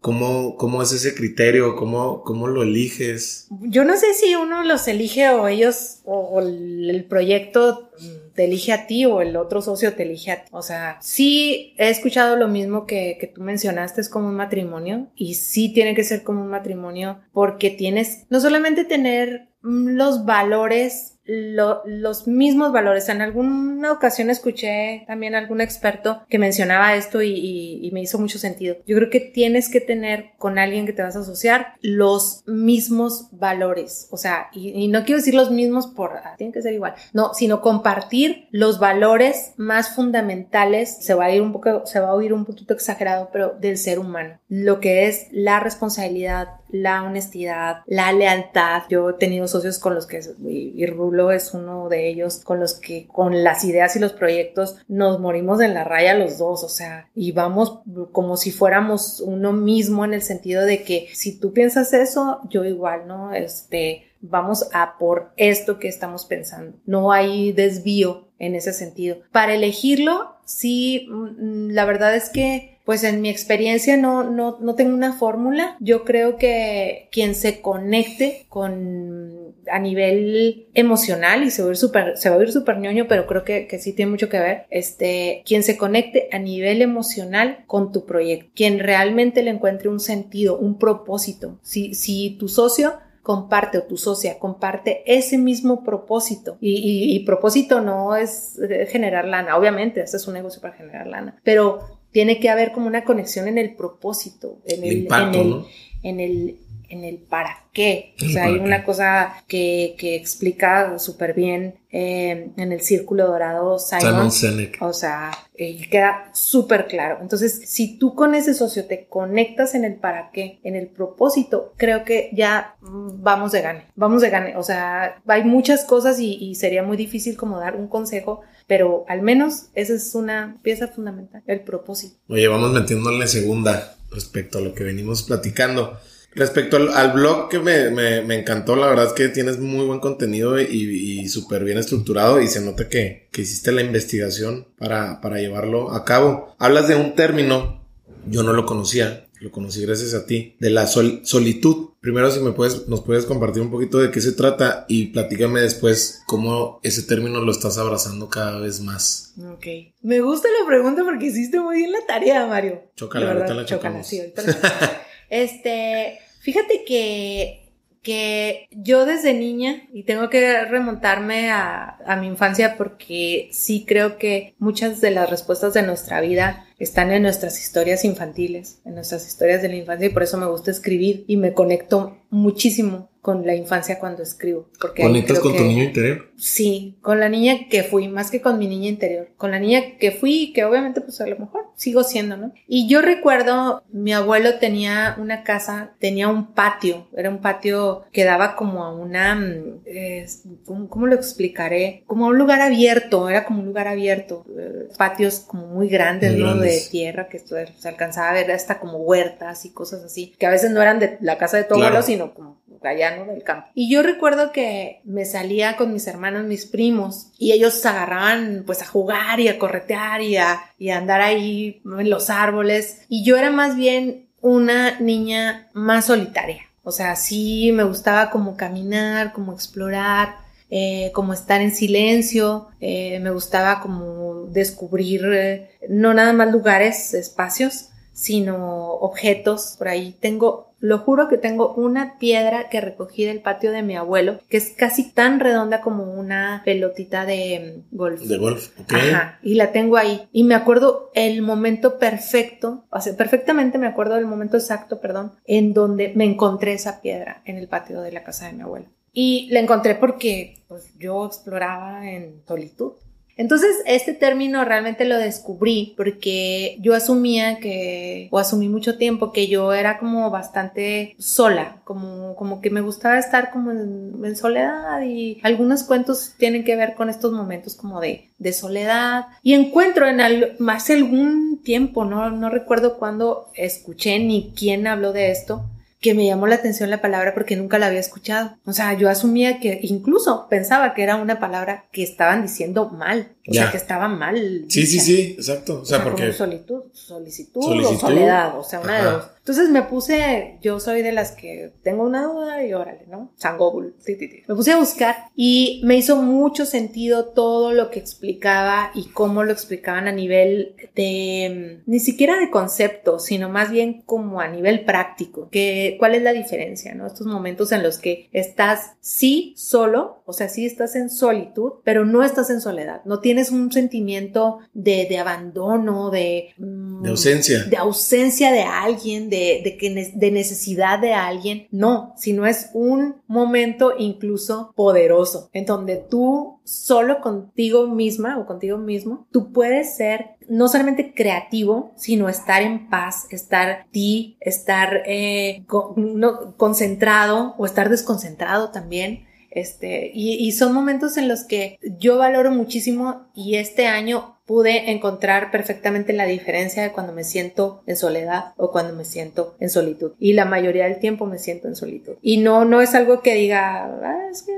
¿cómo, ¿cómo, es ese criterio? ¿Cómo, ¿Cómo lo eliges? Yo no sé si uno los elige o ellos, o, o el proyecto te elige a ti o el otro socio te elige a ti. O sea, sí he escuchado lo mismo que, que tú mencionaste, es como un matrimonio y sí tiene que ser como un matrimonio porque tienes no solamente tener los valores lo, los mismos valores. En alguna ocasión escuché también algún experto que mencionaba esto y, me hizo mucho sentido. Yo creo que tienes que tener con alguien que te vas a asociar los mismos valores. O sea, y, y no quiero decir los mismos por, ah, tienen que ser igual. No, sino compartir los valores más fundamentales. Se va a ir un poco, se va a oír un poquito exagerado, pero del ser humano. Lo que es la responsabilidad, la honestidad, la lealtad. Yo he tenido socios con los que, y, Rulo es uno de ellos, con los que con las ideas y los proyectos nos morimos en la raya los dos, o sea, y vamos como si fuéramos uno mismo en el sentido de que si tú piensas eso, yo igual, ¿no? Este, vamos a por esto que estamos pensando. No hay desvío en ese sentido. Para elegirlo, sí, la verdad es que pues en mi experiencia no, no, no tengo una fórmula. Yo creo que quien se conecte con a nivel emocional y se va a ir súper, se va a ir súper ñoño, pero creo que, que sí tiene mucho que ver. Este, quien se conecte a nivel emocional con tu proyecto, quien realmente le encuentre un sentido, un propósito. Si, si tu socio comparte o tu socia comparte ese mismo propósito. Y, y, y, propósito no es generar lana, obviamente, este es un negocio para generar lana, pero tiene que haber como una conexión en el propósito, en el, impacto, en el, ¿no? en el, en el para qué. O sea, hay una cosa que, que explica súper bien eh, en el círculo dorado Simon. Simon Sinek. O sea, eh, queda súper claro. Entonces, si tú con ese socio te conectas en el para qué, en el propósito, creo que ya vamos de gane. Vamos de gane. O sea, hay muchas cosas y, y sería muy difícil como dar un consejo pero al menos esa es una pieza fundamental, el propósito. Oye, vamos metiéndole segunda respecto a lo que venimos platicando. Respecto al, blog que me, me, me, encantó, la verdad es que tienes muy buen contenido y, y súper bien estructurado y se nota que, que hiciste la investigación para, para llevarlo a cabo. Hablas de un término, yo no lo conocía, lo conocí gracias a ti, de la sol, solitud. Primero, si me puedes, nos puedes compartir un poquito de qué se trata y platícame después cómo ese término lo estás abrazando cada vez más. Ok. Me gusta la pregunta porque hiciste muy bien la tarea, Mario. Chócala, ahorita la chocala, sí, ahorita la Este, fíjate que que yo desde niña, y tengo que remontarme a, mi infancia porque sí creo que muchas de las respuestas de nuestra vida están en nuestras historias infantiles, en nuestras historias de la infancia, y por eso me gusta escribir y me conecto muchísimo con la infancia cuando escribo. Porque ¿Conectas con que, tu niño interior? Sí, con la niña que fui, más que con mi niña interior. Con la niña que fui y que obviamente pues a lo mejor sigo siendo, ¿no? Y yo recuerdo, mi abuelo tenía una casa, tenía un patio, era un patio que daba como a una, eh, ¿cómo, lo explicaré? Como a un lugar abierto, era como un lugar abierto, eh, patios como muy grandes, muy ¿no? Grandes. De tierra, que esto se alcanzaba a ver hasta como huertas y cosas así, que a veces no eran de la casa de tu claro. abuelo, sino como allá, ¿no? Del campo. Y yo recuerdo que me salía con mis hermanos, mis primos, y ellos se agarraban pues a jugar y a corretear y a, y a andar ahí en los árboles. Y yo era más bien una niña más solitaria. O sea, sí me gustaba como caminar, como explorar, eh, como estar en silencio, eh, me gustaba como descubrir eh, no nada más lugares, espacios, sino objetos. Por ahí tengo, lo juro que tengo una piedra que recogí del patio de mi abuelo, que es casi tan redonda como una pelotita de mm, golf. De golf, ok. Ajá, y la tengo ahí. Y me acuerdo el momento perfecto, o sea, perfectamente me acuerdo del momento exacto, perdón, en donde me encontré esa piedra en el patio de la casa de mi abuelo. Y la encontré porque pues, yo exploraba en solitud. Entonces, este término realmente lo descubrí porque yo asumía que, o asumí mucho tiempo, que yo era como bastante sola, como, como que me gustaba estar como en, soledad y algunos cuentos tienen que ver con estos momentos como de, de soledad. Y encuentro en hace algún tiempo, no, no recuerdo cuándo escuché ni quién habló de esto, que me llamó la atención la palabra porque nunca la había escuchado. O sea, yo asumía que incluso pensaba que era una palabra que estaban diciendo mal. O sea, que estaba mal. Sí, sí, sí, exacto. O sea, porque. solitud, solicitud, o soledad. O sea, una de dos. Entonces me puse, yo soy de las que tengo una duda y órale, ¿no? San Google. Me puse a buscar y me hizo mucho sentido todo lo que explicaba y cómo lo explicaban a nivel de, ni siquiera de concepto, sino más bien como a nivel práctico. Que, ¿Cuál es la diferencia, no? Estos momentos en los que estás sí solo, o sea, sí estás en solitud, pero no estás en soledad. No tienes un sentimiento de, de abandono, de... Mm, de ausencia. De ausencia de alguien, de de, que, de necesidad de alguien, no, sino es un momento incluso poderoso, en donde tú solo contigo misma o contigo mismo, tú puedes ser no solamente creativo, sino estar en paz, estar ti, estar eh, concentrado o estar desconcentrado también. Este, y, son momentos en los que yo valoro muchísimo y este año pude encontrar perfectamente la diferencia de cuando me siento en soledad o cuando me siento en solitud. Y la mayoría del tiempo me siento en solitud. Y no, no es algo que diga, ah, es que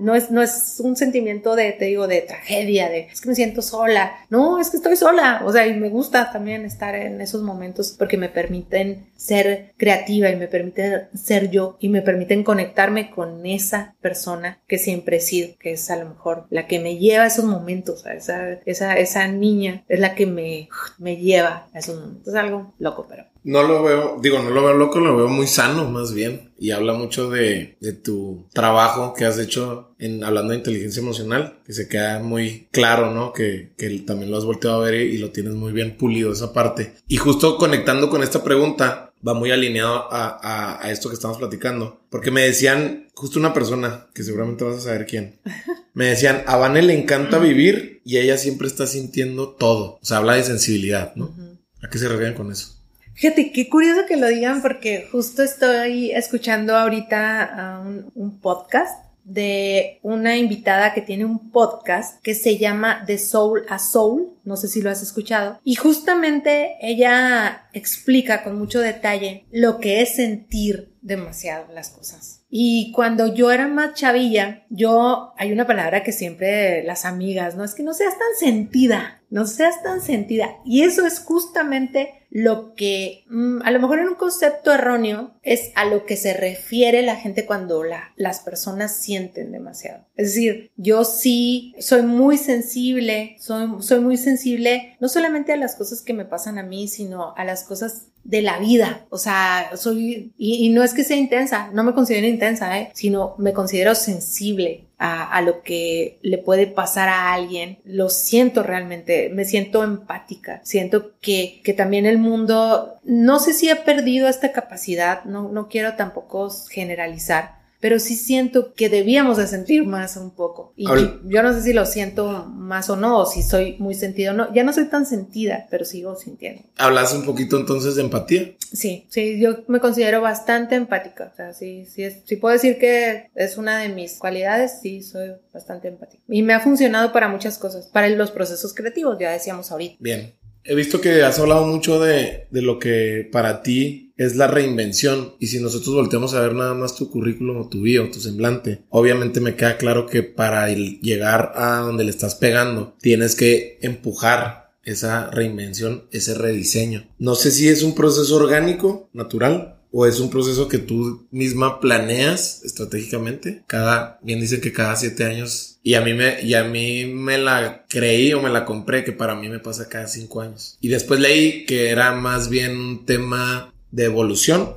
no es, no es un sentimiento de, te digo, de tragedia, de es que me siento sola. No, es que estoy sola. O sea, y me gusta también estar en esos momentos porque me permiten ser creativa y me permiten ser yo y me permiten conectarme con esa persona que siempre he sido, que es a lo mejor la que me lleva a esos momentos, esa, esa, esa niña es la que me, me lleva a esos momentos. Es algo loco, pero. No lo veo, digo, no lo veo loco, lo veo muy sano, más bien. Y habla mucho de, de tu trabajo que has hecho en hablando de inteligencia emocional, que se queda muy claro, ¿no? Que, que también lo has volteado a ver y lo tienes muy bien pulido esa parte. Y justo conectando con esta pregunta, va muy alineado a, a, a, esto que estamos platicando. Porque me decían, justo una persona, que seguramente vas a saber quién, me decían, a Vane le encanta vivir y ella siempre está sintiendo todo. O sea, habla de sensibilidad, ¿no? ¿A qué se refieren con eso? Fíjate, qué curioso que lo digan porque justo estoy escuchando ahorita un, un podcast de una invitada que tiene un podcast que se llama The Soul a Soul, no sé si lo has escuchado, y justamente ella explica con mucho detalle lo que es sentir demasiado las cosas. Y cuando yo era más chavilla, yo, hay una palabra que siempre las amigas, ¿no? Es que no seas tan sentida, no seas tan sentida. Y eso es justamente lo que mm, a lo mejor en un concepto erróneo es a lo que se refiere la gente cuando la, las personas sienten demasiado. Es decir, yo sí soy muy sensible, soy muy sensible no solamente a las cosas que me pasan a mí, sino a las cosas de la vida. O sea, soy, y, no es que sea intensa, no me considero intensa, ¿eh? sino me considero sensible a, lo que le puede pasar a alguien, lo siento realmente, me siento empática, siento que, que también el mundo, no sé si ha perdido esta capacidad, no, no quiero tampoco generalizar, pero sí siento que debíamos de sentir más un poco. Y yo no sé si lo siento más o no, o si soy muy sentido o no. Ya no soy tan sentida, pero sigo sintiendo. ¿Hablas un poquito entonces de empatía? Sí, sí, yo me considero bastante empática. O sea, sí, sí, es, sí puedo decir que es una de mis cualidades, sí, soy bastante empática. Y me ha funcionado para muchas cosas, para los procesos creativos, ya decíamos ahorita. Bien. He visto que has hablado mucho de, de lo que para ti es la reinvención. Y si nosotros volteamos a ver nada más tu currículum o tu bio, tu semblante, obviamente me queda claro que para llegar a donde le estás pegando, tienes que empujar esa reinvención, ese rediseño. No sé si es un proceso orgánico, natural, o es un proceso que tú misma planeas estratégicamente. Cada, bien dicen que cada siete años, y a mí me, y a mí me la creí o me la compré que para mí me pasa cada cinco años. Y después leí que era más bien un tema de evolución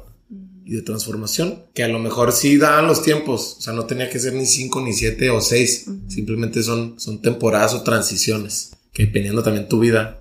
y de transformación, que a lo mejor sí daban los tiempos, o sea, no tenía que ser ni cinco, ni siete o seis, simplemente son, son temporadas o transiciones, que dependiendo también tu vida,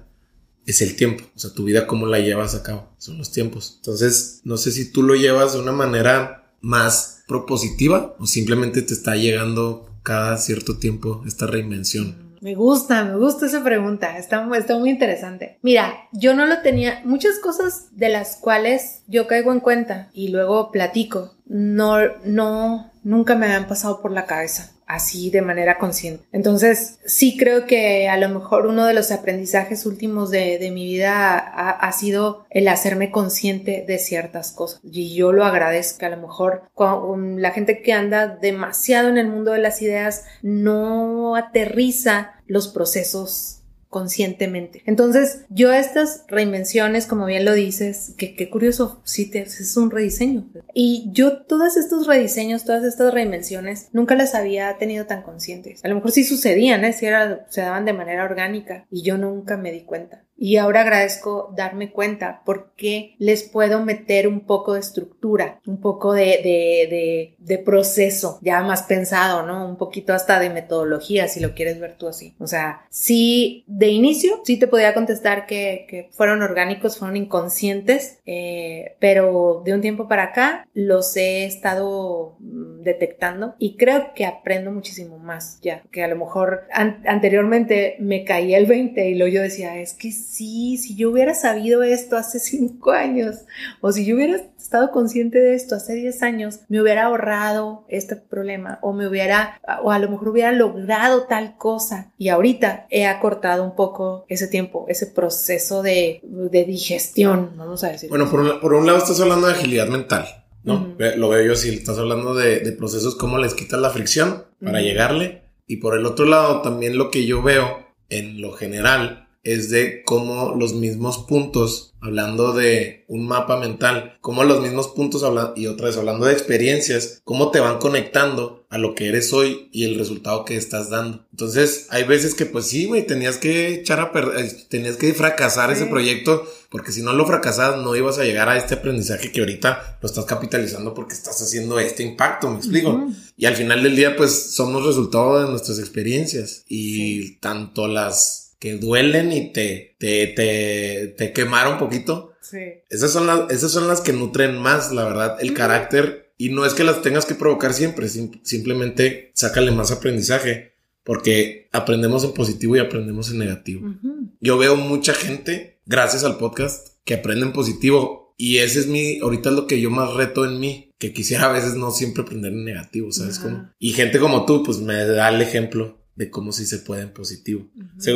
es el tiempo, o sea, tu vida cómo la llevas a cabo, son los tiempos. Entonces, no sé si tú lo llevas de una manera más propositiva o simplemente te está llegando cada cierto tiempo esta reinvención. Me gusta, me gusta esa pregunta, está, está muy interesante. Mira, yo no lo tenía, muchas cosas de las cuales yo caigo en cuenta y luego platico, no, no, nunca me han pasado por la cabeza así de manera consciente. Entonces, sí creo que a lo mejor uno de los aprendizajes últimos de, mi vida ha, sido el hacerme consciente de ciertas cosas. Y yo lo agradezco. A lo mejor la gente que anda demasiado en el mundo de las ideas no aterriza los procesos conscientemente. Entonces, yo estas reinvenciones, como bien lo dices, que qué curioso, sí, es un rediseño. Y yo todos estos rediseños, todas estas reinvenciones, nunca las había tenido tan conscientes. A lo mejor sí sucedían, ¿eh? Sí era, se daban de manera orgánica y yo nunca me di cuenta. Y ahora agradezco darme cuenta porque les puedo meter un poco de estructura, un poco de, de, de, de, proceso ya más pensado, ¿no? Un poquito hasta de metodología, si lo quieres ver tú así. O sea, sí, de inicio, sí te podía contestar que, que fueron orgánicos, fueron inconscientes, eh, pero de un tiempo para acá los he estado mm, detectando y creo que aprendo muchísimo más ya, que a lo mejor anteriormente me caía el 20 y luego yo decía, es que sí, si yo hubiera sabido esto hace cinco años, o si yo hubiera estado consciente de esto hace 10 años, me hubiera ahorrado este problema, o me hubiera, o a lo mejor hubiera logrado tal cosa. Y ahorita he acortado un poco ese tiempo, ese proceso de, digestión, vamos a decir. Bueno, por un, por un lado estás hablando de agilidad mental. ¿no? Lo veo yo si estás hablando de, procesos, cómo les quitas la fricción para llegarle. Y por el otro lado, también lo que yo veo en lo general es de cómo los mismos puntos, hablando de un mapa mental, cómo los mismos puntos, y otra vez hablando de experiencias, cómo te van conectando a lo que eres hoy y el resultado que estás dando. Entonces, hay veces que pues sí, güey, tenías que echar a perder, tenías que fracasar ese proyecto, porque si no lo fracasas no ibas a llegar a este aprendizaje que ahorita lo estás capitalizando porque estás haciendo este impacto, me explico. Y al final del día, pues somos resultado de nuestras experiencias y tanto las que duelen y te, te, te, te quemaron un poquito. Sí. Esas son las, esas son las que nutren más, la verdad, el carácter. Y no es que las tengas que provocar siempre, simplemente sácale más aprendizaje. Porque aprendemos en positivo y aprendemos en negativo. Yo veo mucha gente, gracias al podcast, que aprende en positivo. Y ese es mi, ahorita es lo que yo más reto en mí, que quisiera a veces no siempre aprender en negativo, ¿sabes cómo? Y gente como tú, pues me da el ejemplo de cómo sí se puede en positivo.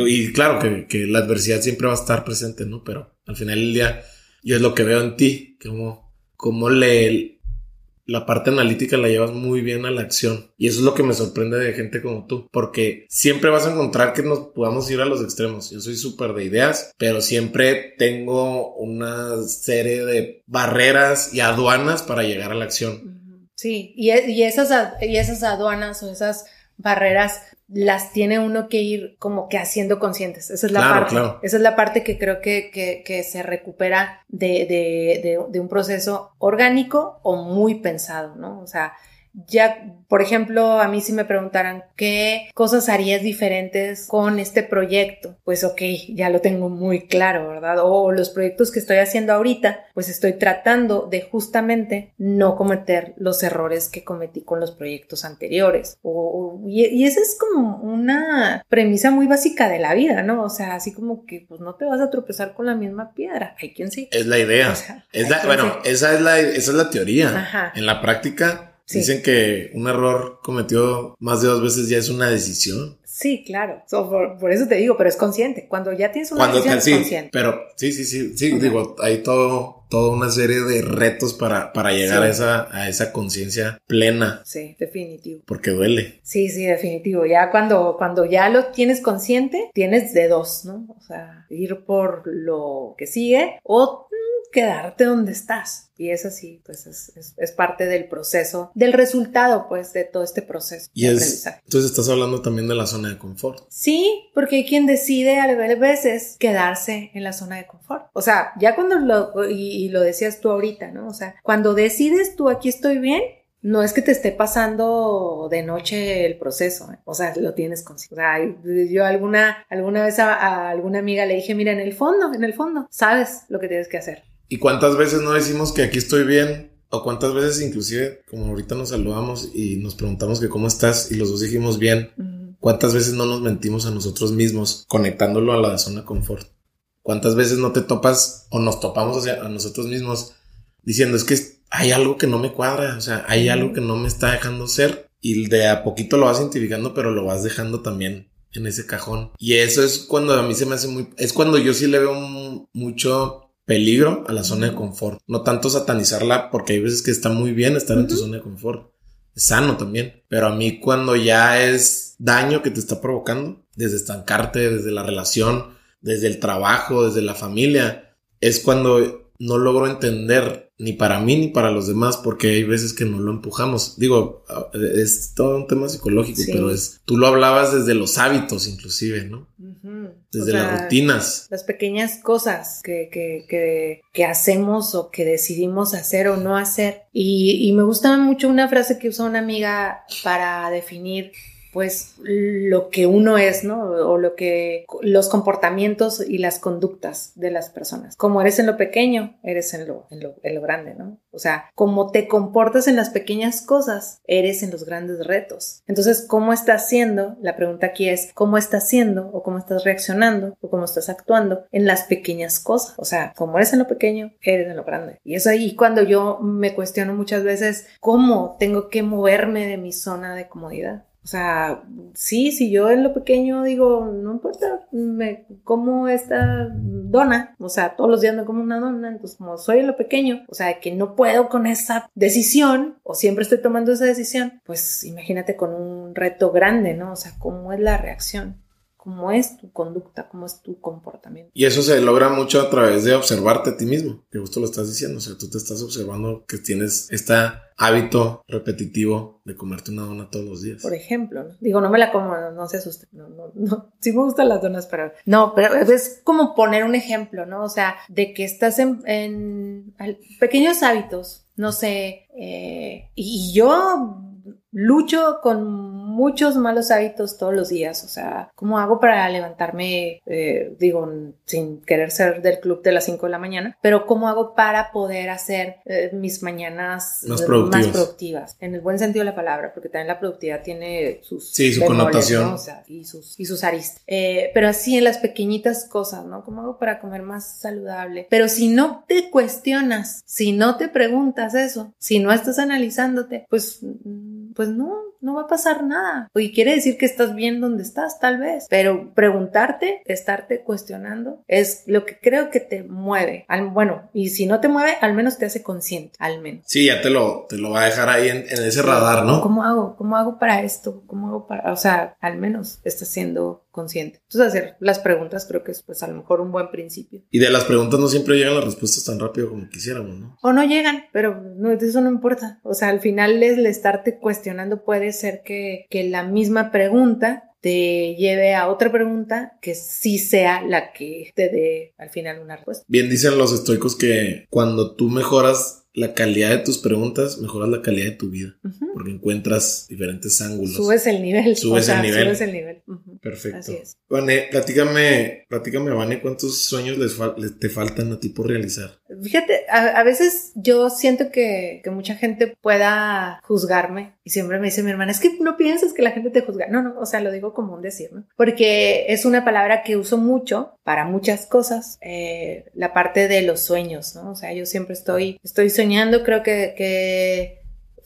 y claro que, que, la adversidad siempre va a estar presente, ¿no? Pero al final del día, yo es lo que veo en ti, como, como le, la parte analítica la llevas muy bien a la acción. Y eso es lo que me sorprende de gente como tú, porque siempre vas a encontrar que nos podamos ir a los extremos. Yo soy súper de ideas, pero siempre tengo una serie de barreras y aduanas para llegar a la acción. Sí, y, y, esas, y esas aduanas o esas barreras las tiene uno que ir como que haciendo conscientes. Esa es la parte. Esa es la parte que creo que, que, que se recupera de, de, de, de, un proceso orgánico o muy pensado, ¿no? O sea, ya, por ejemplo, a mí si me preguntaran qué cosas harías diferentes con este proyecto, pues ok, ya lo tengo muy claro, ¿verdad? O los proyectos que estoy haciendo ahorita, pues estoy tratando de justamente no cometer los errores que cometí con los proyectos anteriores. O, y, esa es como una premisa muy básica de la vida, ¿no? O sea, así como que pues no te vas a tropezar con la misma piedra. Hay quien sí. Es la idea. es la, bueno, esa es la, esa es la teoría. Ajá. En la práctica Dicen que un error cometido más de dos veces ya es una decisión. Sí, claro. por, eso te digo, pero es consciente. Cuando ya tienes una Cuando decisión, sí, es consciente. Pero sí, sí, sí, sí, digo, hay todo, toda una serie de retos para, para llegar a esa, a esa conciencia plena. Sí, definitivo. Porque duele. Sí, sí, definitivo. Ya cuando, cuando ya lo tienes consciente, tienes de dos, ¿no? O sea, ir por lo que sigue o quedarte donde estás. Y es así, pues es, es, parte del proceso, del resultado, pues, de todo este proceso. Y es, entonces estás hablando también de la zona de confort. Sí, porque hay quien decide a veces quedarse en la zona de confort. O sea, ya cuando lo, y, lo decías tú ahorita, ¿no? O sea, cuando decides tú aquí estoy bien, no es que te esté pasando de noche el proceso, ¿eh? o sea, lo tienes consigo. O sea, yo alguna, alguna vez a, a, alguna amiga le dije, mira, en el fondo, en el fondo, sabes lo que tienes que hacer. ¿Y cuántas veces no decimos que aquí estoy bien? O cuántas veces inclusive, como ahorita nos saludamos y nos preguntamos que cómo estás y los dos dijimos bien, ¿cuántas veces no nos mentimos a nosotros mismos conectándolo a la zona confort? ¿Cuántas veces no te topas o nos topamos a nosotros mismos diciendo es que hay algo que no me cuadra, o sea, hay algo que no me está dejando ser y de a poquito lo vas identificando, pero lo vas dejando también en ese cajón. Y eso es cuando a mí se me hace muy, es cuando yo sí le veo mucho peligro a la zona de confort. No tanto satanizarla porque hay veces que está muy bien estar en tu zona de confort. Es sano también. Pero a mí cuando ya es daño que te está provocando, desde estancarte, desde la relación, desde el trabajo, desde la familia, es cuando no logro entender ni para mí ni para los demás, porque hay veces que no lo empujamos. Digo, es todo un tema psicológico, pero es, tú lo hablabas desde los hábitos inclusive, ¿no? Desde las rutinas. Las pequeñas cosas que, que, que, hacemos o que decidimos hacer o no hacer. Y, y me gusta mucho una frase que usó una amiga para definir pues lo que uno es, ¿no? O lo que los comportamientos y las conductas de las personas. Como eres en lo pequeño, eres en lo, en lo, grande, ¿no? O sea, como te comportas en las pequeñas cosas, eres en los grandes retos. Entonces, ¿cómo estás haciendo? La pregunta aquí es, ¿cómo estás haciendo o cómo estás reaccionando o cómo estás actuando en las pequeñas cosas? O sea, como eres en lo pequeño, eres en lo grande. Y eso ahí cuando yo me cuestiono muchas veces cómo tengo que moverme de mi zona de comodidad. O sea, sí, si yo en lo pequeño digo, no importa, me como esta dona, o sea, todos los días me como una dona, entonces como soy en lo pequeño, o sea, que no puedo con esa decisión, o siempre estoy tomando esa decisión, pues imagínate con un reto grande, ¿no? O sea, ¿cómo es la reacción? Cómo es tu conducta, cómo es tu comportamiento. Y eso se logra mucho a través de observarte a ti mismo, que justo lo estás diciendo, o sea, tú te estás observando que tienes este hábito repetitivo de comerte una dona todos los días. Por ejemplo, ¿no? digo, no me la como, no, se asuste, no, no, no, sí me gustan las donas, pero no, pero es como poner un ejemplo, ¿no? O sea, de que estás en, en pequeños hábitos, no sé, eh, y yo lucho con muchos malos hábitos todos los días. O sea, ¿cómo hago para levantarme, eh, digo, sin querer ser del club de las 5 de la mañana? Pero ¿cómo hago para poder hacer eh, mis mañanas más productivas. En el buen sentido de la palabra, porque también la productividad tiene sus... Sí, su connotación. O sea, y sus, y sus aristas. Eh, pero así en las pequeñitas cosas, ¿no? ¿Cómo hago para comer más saludable? Pero si no te cuestionas, si no te preguntas eso, si no estás analizándote, pues, pues no, no va a pasar nada. Y quiere decir que estás bien donde estás, tal vez. Pero preguntarte, estarte cuestionando, es lo que creo que te mueve. bueno, y si no te mueve, al menos te hace consciente, al menos. Sí, ya te lo, te lo va a dejar ahí en, ese radar, ¿no? ¿Cómo hago? ¿Cómo hago para esto? ¿Cómo hago para...? O sea, al menos estás siendo consciente. Entonces hacer las preguntas creo que es pues a lo mejor un buen principio. Y de las preguntas no siempre llegan las respuestas tan rápido como quisiéramos, ¿no? O no llegan, pero no, eso no importa. O sea, al final el estarte cuestionando puede ser que, que la misma pregunta te lleve a otra pregunta que sí sea la que te dé al final una respuesta. Bien dicen los estoicos que cuando tú mejoras la calidad de tus preguntas, mejoras la calidad de tu vida. Porque encuentras diferentes ángulos. Subes el nivel. Subes el nivel. Subes el nivel. Perfecto. Así es. Vane, platícame, platícame, Vane, ¿cuántos sueños les, te faltan a ti por realizar? Fíjate, a, veces yo siento que, que, mucha gente pueda juzgarme y siempre me dice mi hermana, es que no piensas que la gente te juzga. No, no, o sea, lo digo como un decir, ¿no? Porque es una palabra que uso mucho para muchas cosas, eh, la parte de los sueños, ¿no? O sea, yo siempre estoy, estoy soñando, creo que, que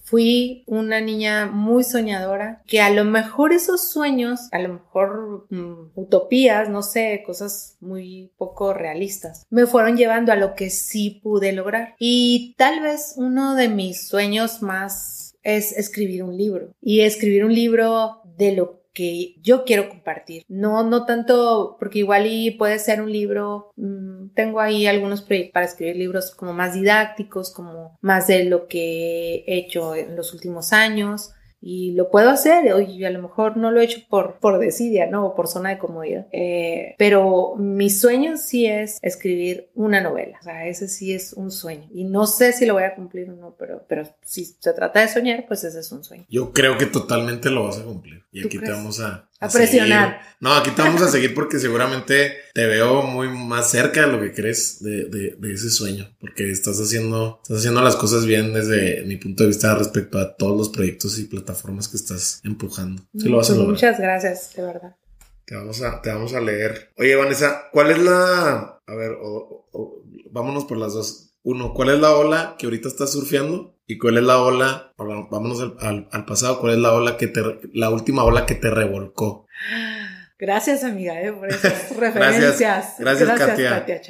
fui una niña muy soñadora, que a lo mejor esos sueños, a lo mejor mm, utopías, no sé, cosas muy poco realistas, me fueron llevando a lo que sí pude lograr. Y tal vez uno de mis sueños más es escribir un libro. Y escribir un libro de lo que yo quiero compartir. No, no tanto, porque igual y puede ser un libro, mm, tengo ahí algunos proyectos para escribir libros como más didácticos, como más de lo que he hecho en los últimos años y lo puedo hacer, y a lo mejor no lo he hecho por, por desidia, ¿no? O por zona de comodidad. Eh, pero mi sueño sí es escribir una novela, o sea, ese sí es un sueño. Y no sé si lo voy a cumplir o no, pero, pero si se trata de soñar, pues ese es un sueño. Yo creo que totalmente lo vas a cumplir. Y aquí te vamos a, a, presionar. No, aquí te vamos a seguir porque seguramente te veo muy más cerca de lo que crees de, de, ese sueño, porque estás haciendo, estás haciendo las cosas bien desde mi punto de vista respecto a todos los proyectos y plataformas que estás empujando. Sí lo vas a lograr. Muchas gracias, de verdad. Te vamos a, te vamos a leer. Oye, Vanessa, ¿cuál es la... A ver, vámonos por las dos. Uno, ¿cuál es la ola que ahorita estás surfeando? ¿Y cuál es la ola? Vámonos al, al, pasado. ¿Cuál es la ola que te, la última ola que te revolcó? Gracias, amiga, eh, por esas referencias. Gracias, gracias, Katia.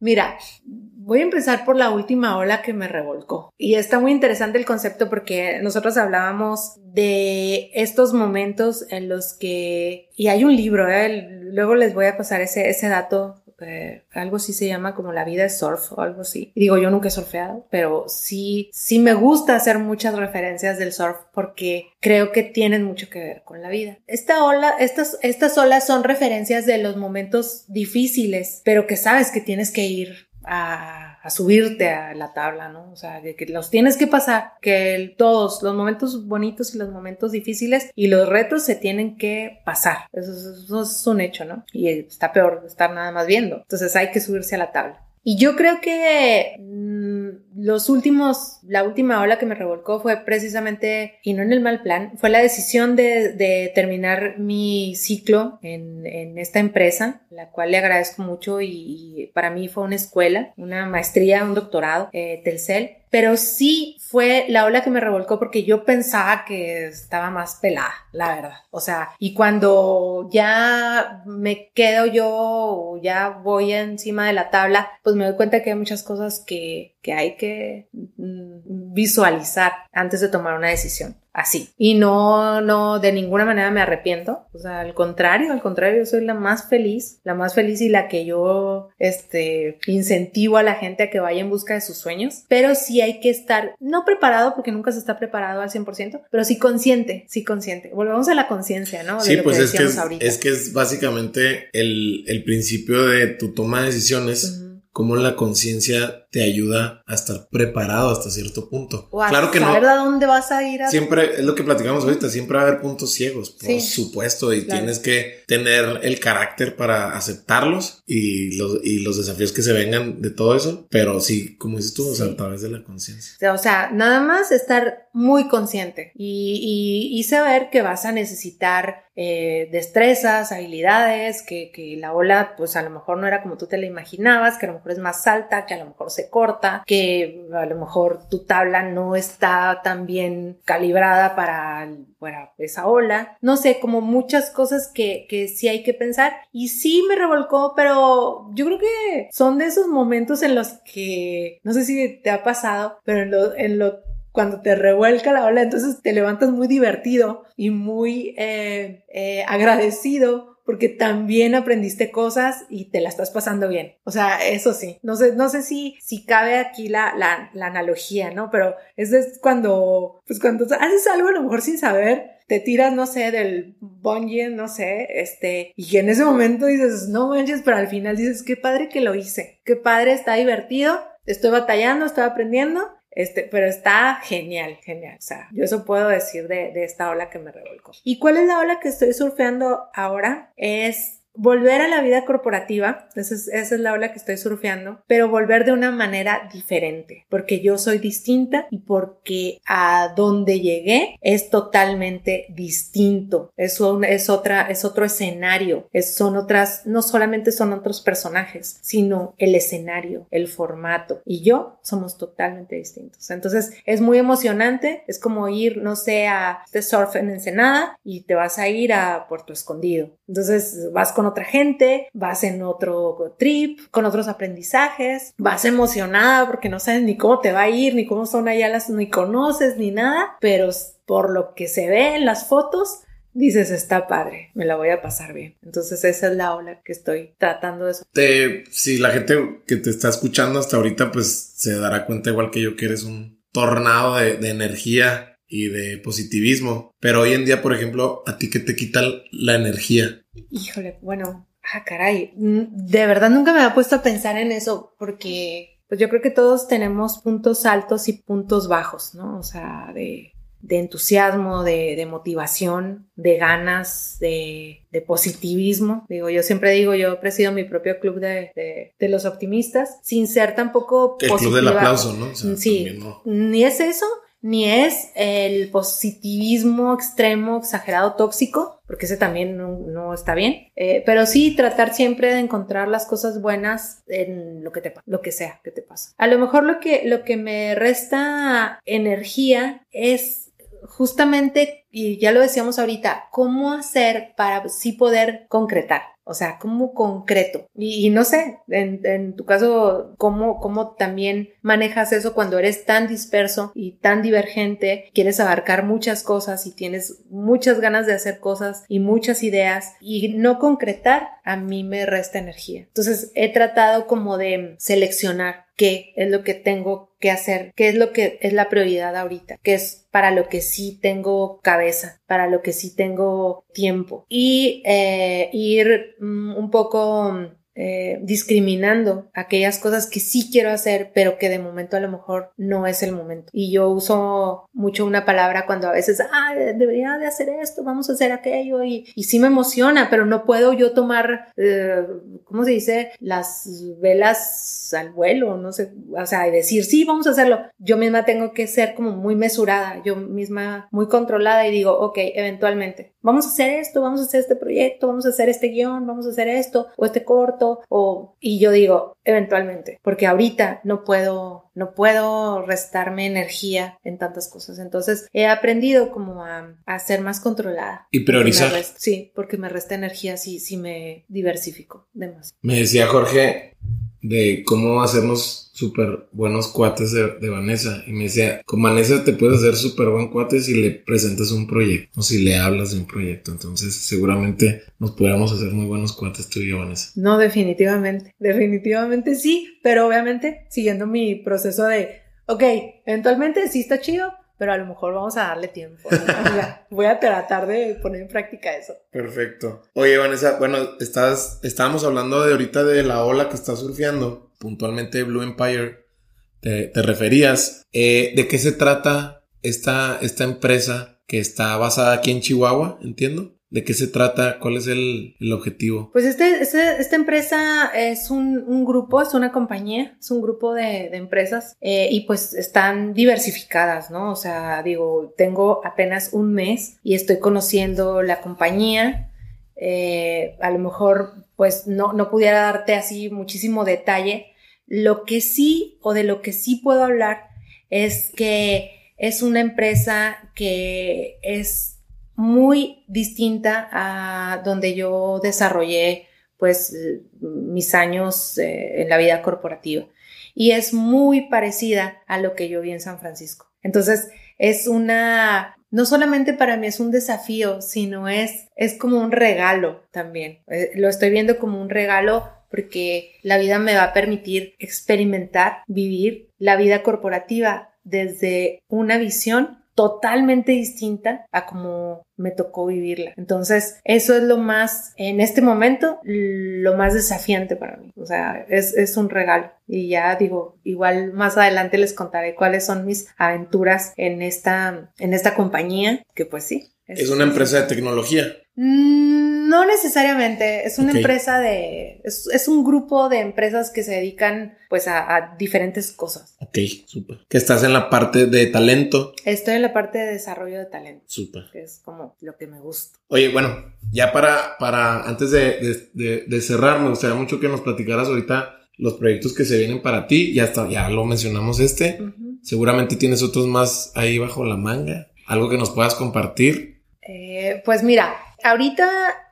Mira, voy a empezar por la última ola que me revolcó. Y está muy interesante el concepto porque nosotros hablábamos de estos momentos en los que, y hay un libro, ¿eh? luego les voy a pasar ese, ese dato eh, algo sí se llama como la vida es surf o algo así. digo, yo nunca he surfeado, pero sí, sí me gusta hacer muchas referencias del surf porque creo que tienen mucho que ver con la vida. Esta ola, estas, estas olas son referencias de los momentos difíciles, pero que sabes que tienes que ir a, subirte a la tabla, ¿no? O sea, que, los tienes que pasar, que todos los momentos bonitos y los momentos difíciles y los retos se tienen que pasar. Eso, es un hecho, ¿no? Y está peor estar nada más viendo. Entonces hay que subirse a la tabla. Y yo creo que mm, los últimos, la última ola que me revolcó fue precisamente, y no en el mal plan, fue la decisión de, de terminar mi ciclo en, en, esta empresa, la cual le agradezco mucho y, para mí fue una escuela, una maestría, un doctorado, eh, Telcel pero sí fue la ola que me revolcó porque yo pensaba que estaba más pelada, la verdad. O sea, y cuando ya me quedo yo, ya voy encima de la tabla, pues me doy cuenta que hay muchas cosas que, que hay que mm, visualizar antes de tomar una decisión así. Y no, no, de ninguna manera me arrepiento. O sea, al contrario, al contrario, yo soy la más feliz, la más feliz y la que yo, este, incentivo a la gente a que vaya en busca de sus sueños. Pero sí hay que estar, no preparado, porque nunca se está preparado al 100%, pero sí consciente, sí consciente. Volvemos a la conciencia, ¿no? sí, pues es, que es, es que es básicamente el, el principio de tu toma de decisiones cómo la conciencia te ayuda a estar preparado hasta cierto punto. claro que saber no. a dónde vas a ir. Siempre es lo que platicamos ahorita, siempre va a haber puntos ciegos, por supuesto, y tienes que tener el carácter para aceptarlos y los, y los desafíos que se vengan de todo eso, pero sí, como dices tú, o sea, a través de la conciencia. O sea, nada más estar muy consciente y, y, y saber que vas a necesitar eh, destrezas, habilidades, que, que, la ola pues a lo mejor no era como tú te la imaginabas, que a lo mejor es más alta, que a lo mejor se corta, que a lo mejor tu tabla no está tan bien calibrada para, esa ola. No sé, como muchas cosas que, que sí hay que pensar y sí me revolcó, pero yo creo que son de esos momentos en los que, no sé si te ha pasado, pero en lo, en lo cuando te revuelca la ola, entonces te levantas muy divertido y muy eh, eh, agradecido porque también aprendiste cosas y te la estás pasando bien. O sea, eso sí. No sé, no sé si, si cabe aquí la, la, la analogía, ¿no? Pero eso es cuando, pues cuando haces algo a lo mejor sin saber, te tiras, no sé, del bungee, no sé, este, y en ese momento dices, no manches, pero al final dices, qué padre que lo hice, qué padre, está divertido, estoy batallando, estoy aprendiendo este, pero está genial, genial. O sea, yo eso puedo decir de, de esta ola que me revolcó. ¿Y cuál es la ola que estoy surfeando ahora? Es volver a la vida corporativa, esa es, esa es, la ola que estoy surfeando, pero volver de una manera diferente, porque yo soy distinta y porque a donde llegué es totalmente distinto, es, es, otra, es otro escenario, es, son otras, no solamente son otros personajes, sino el escenario, el formato, y yo somos totalmente distintos. Entonces es muy emocionante, es como ir, no sé, a este surf en Ensenada y te vas a ir a Puerto Escondido. Entonces vas con otra gente, vas en otro trip, con otros aprendizajes, vas emocionada porque no sabes ni cómo te va a ir, ni cómo son allá las, ni conoces, ni nada, pero por lo que se ve en las fotos, dices, está padre, me la voy a pasar bien. Entonces esa es la ola que estoy tratando de... Te, si la gente que te está escuchando hasta ahorita, pues se dará cuenta igual que yo que eres un tornado de, de energía y de positivismo. Pero hoy en día, por ejemplo, ¿a ti qué te quita la energía? Híjole, bueno, ah, caray, mm, de verdad nunca me había puesto a pensar en eso porque pues yo creo que todos tenemos puntos altos y puntos bajos, ¿no? O sea, de, de entusiasmo, de, de, motivación, de ganas, de, de, positivismo. Digo, yo siempre digo, yo presido mi propio club de, de los optimistas, sin ser tampoco... El club del aplauso, ¿no? sí, ni es eso, ni es el positivismo extremo, exagerado, tóxico, porque ese también no, está bien, eh, pero sí tratar siempre de encontrar las cosas buenas en lo que te lo que sea que te pasa. A lo mejor lo que, lo que me resta energía es justamente, y ya lo decíamos ahorita, cómo hacer para sí poder concretar. O sea, como concreto. Y, no sé, en, tu caso, ¿cómo, ¿cómo también manejas eso cuando eres tan disperso y tan divergente? Quieres abarcar muchas cosas y tienes muchas ganas de hacer cosas y muchas ideas y no concretar, a mí me resta energía. Entonces, he tratado como de seleccionar qué es lo que tengo que hacer, qué es lo que es la prioridad ahorita, qué es para lo que sí tengo cabeza, para lo que sí tengo tiempo. Y eh, ir mm, un poco eh, discriminando aquellas cosas que sí quiero hacer, pero que de momento a lo mejor no es el momento. Y yo uso mucho una palabra cuando a veces, ah, debería de hacer esto, vamos a hacer aquello, y, y sí me emociona, pero no puedo yo tomar, eh, ¿cómo se dice? Las velas al vuelo, no sé, o sea, y decir, sí, vamos a hacerlo. Yo misma tengo que ser como muy mesurada, yo misma muy controlada y digo, ok, eventualmente, vamos a hacer esto, vamos a hacer este proyecto, vamos a hacer este guion, vamos a hacer esto, o este corto, o, y yo digo, eventualmente, porque ahorita no puedo, no puedo restarme energía en tantas cosas. Entonces he aprendido como a, a ser más controlada. Y priorizar. sí, porque me resta energía si, si me diversifico demasiado. Me decía Jorge de cómo hacernos súper buenos cuates de, Vanessa. Y me decía, con Vanessa te puedes hacer súper buen cuate si le presentas un proyecto o si le hablas de un proyecto. Entonces seguramente nos podríamos hacer muy buenos cuates tú y yo, Vanessa. No, definitivamente. Definitivamente sí, pero obviamente siguiendo mi proceso de, ok, eventualmente sí está chido, pero a lo mejor vamos a darle tiempo. Voy a tratar de poner en práctica eso. Perfecto. Oye, Vanessa, bueno, estás, estábamos hablando de ahorita de la ola que está surfeando, puntualmente Blue Empire. Te, referías. Eh, ¿De qué se trata esta, esta empresa que está basada aquí en Chihuahua? Entiendo. ¿De qué se trata? ¿Cuál es el, objetivo? Pues este, este, esta empresa es un, grupo, es una compañía, es un grupo de, empresas eh, y pues están diversificadas, ¿no? O sea, digo, tengo apenas un mes y estoy conociendo la compañía. Eh, a lo mejor pues no, no pudiera darte así muchísimo detalle. Lo que sí o de lo que sí puedo hablar es que es una empresa que es muy distinta a donde yo desarrollé pues mis años eh, en la vida corporativa y es muy parecida a lo que yo vi en San Francisco. Entonces es una, no solamente para mí es un desafío, sino es, es como un regalo también. Eh, lo estoy viendo como un regalo porque la vida me va a permitir experimentar, vivir la vida corporativa desde una visión totalmente distinta a como me tocó vivirla. Entonces, eso es lo más, en este momento, lo más desafiante para mí. O sea, es, es un regalo. Y ya digo, igual más adelante les contaré cuáles son mis aventuras en esta, en esta compañía, que pues sí, Es, una empresa de tecnología. Mm, no necesariamente, es una empresa de, es, un grupo de empresas que se dedican pues a, diferentes cosas. Ok, súper. Que estás en la parte de talento. Estoy en la parte de desarrollo de talento. Súper. Que es como lo que me gusta. Oye, bueno, ya para, para antes de, cerrar, me gustaría mucho que nos platicaras ahorita los proyectos que se vienen para ti. Ya está, ya lo mencionamos este. Seguramente tienes otros más ahí bajo la manga. Algo que nos puedas compartir. Eh, pues mira, ahorita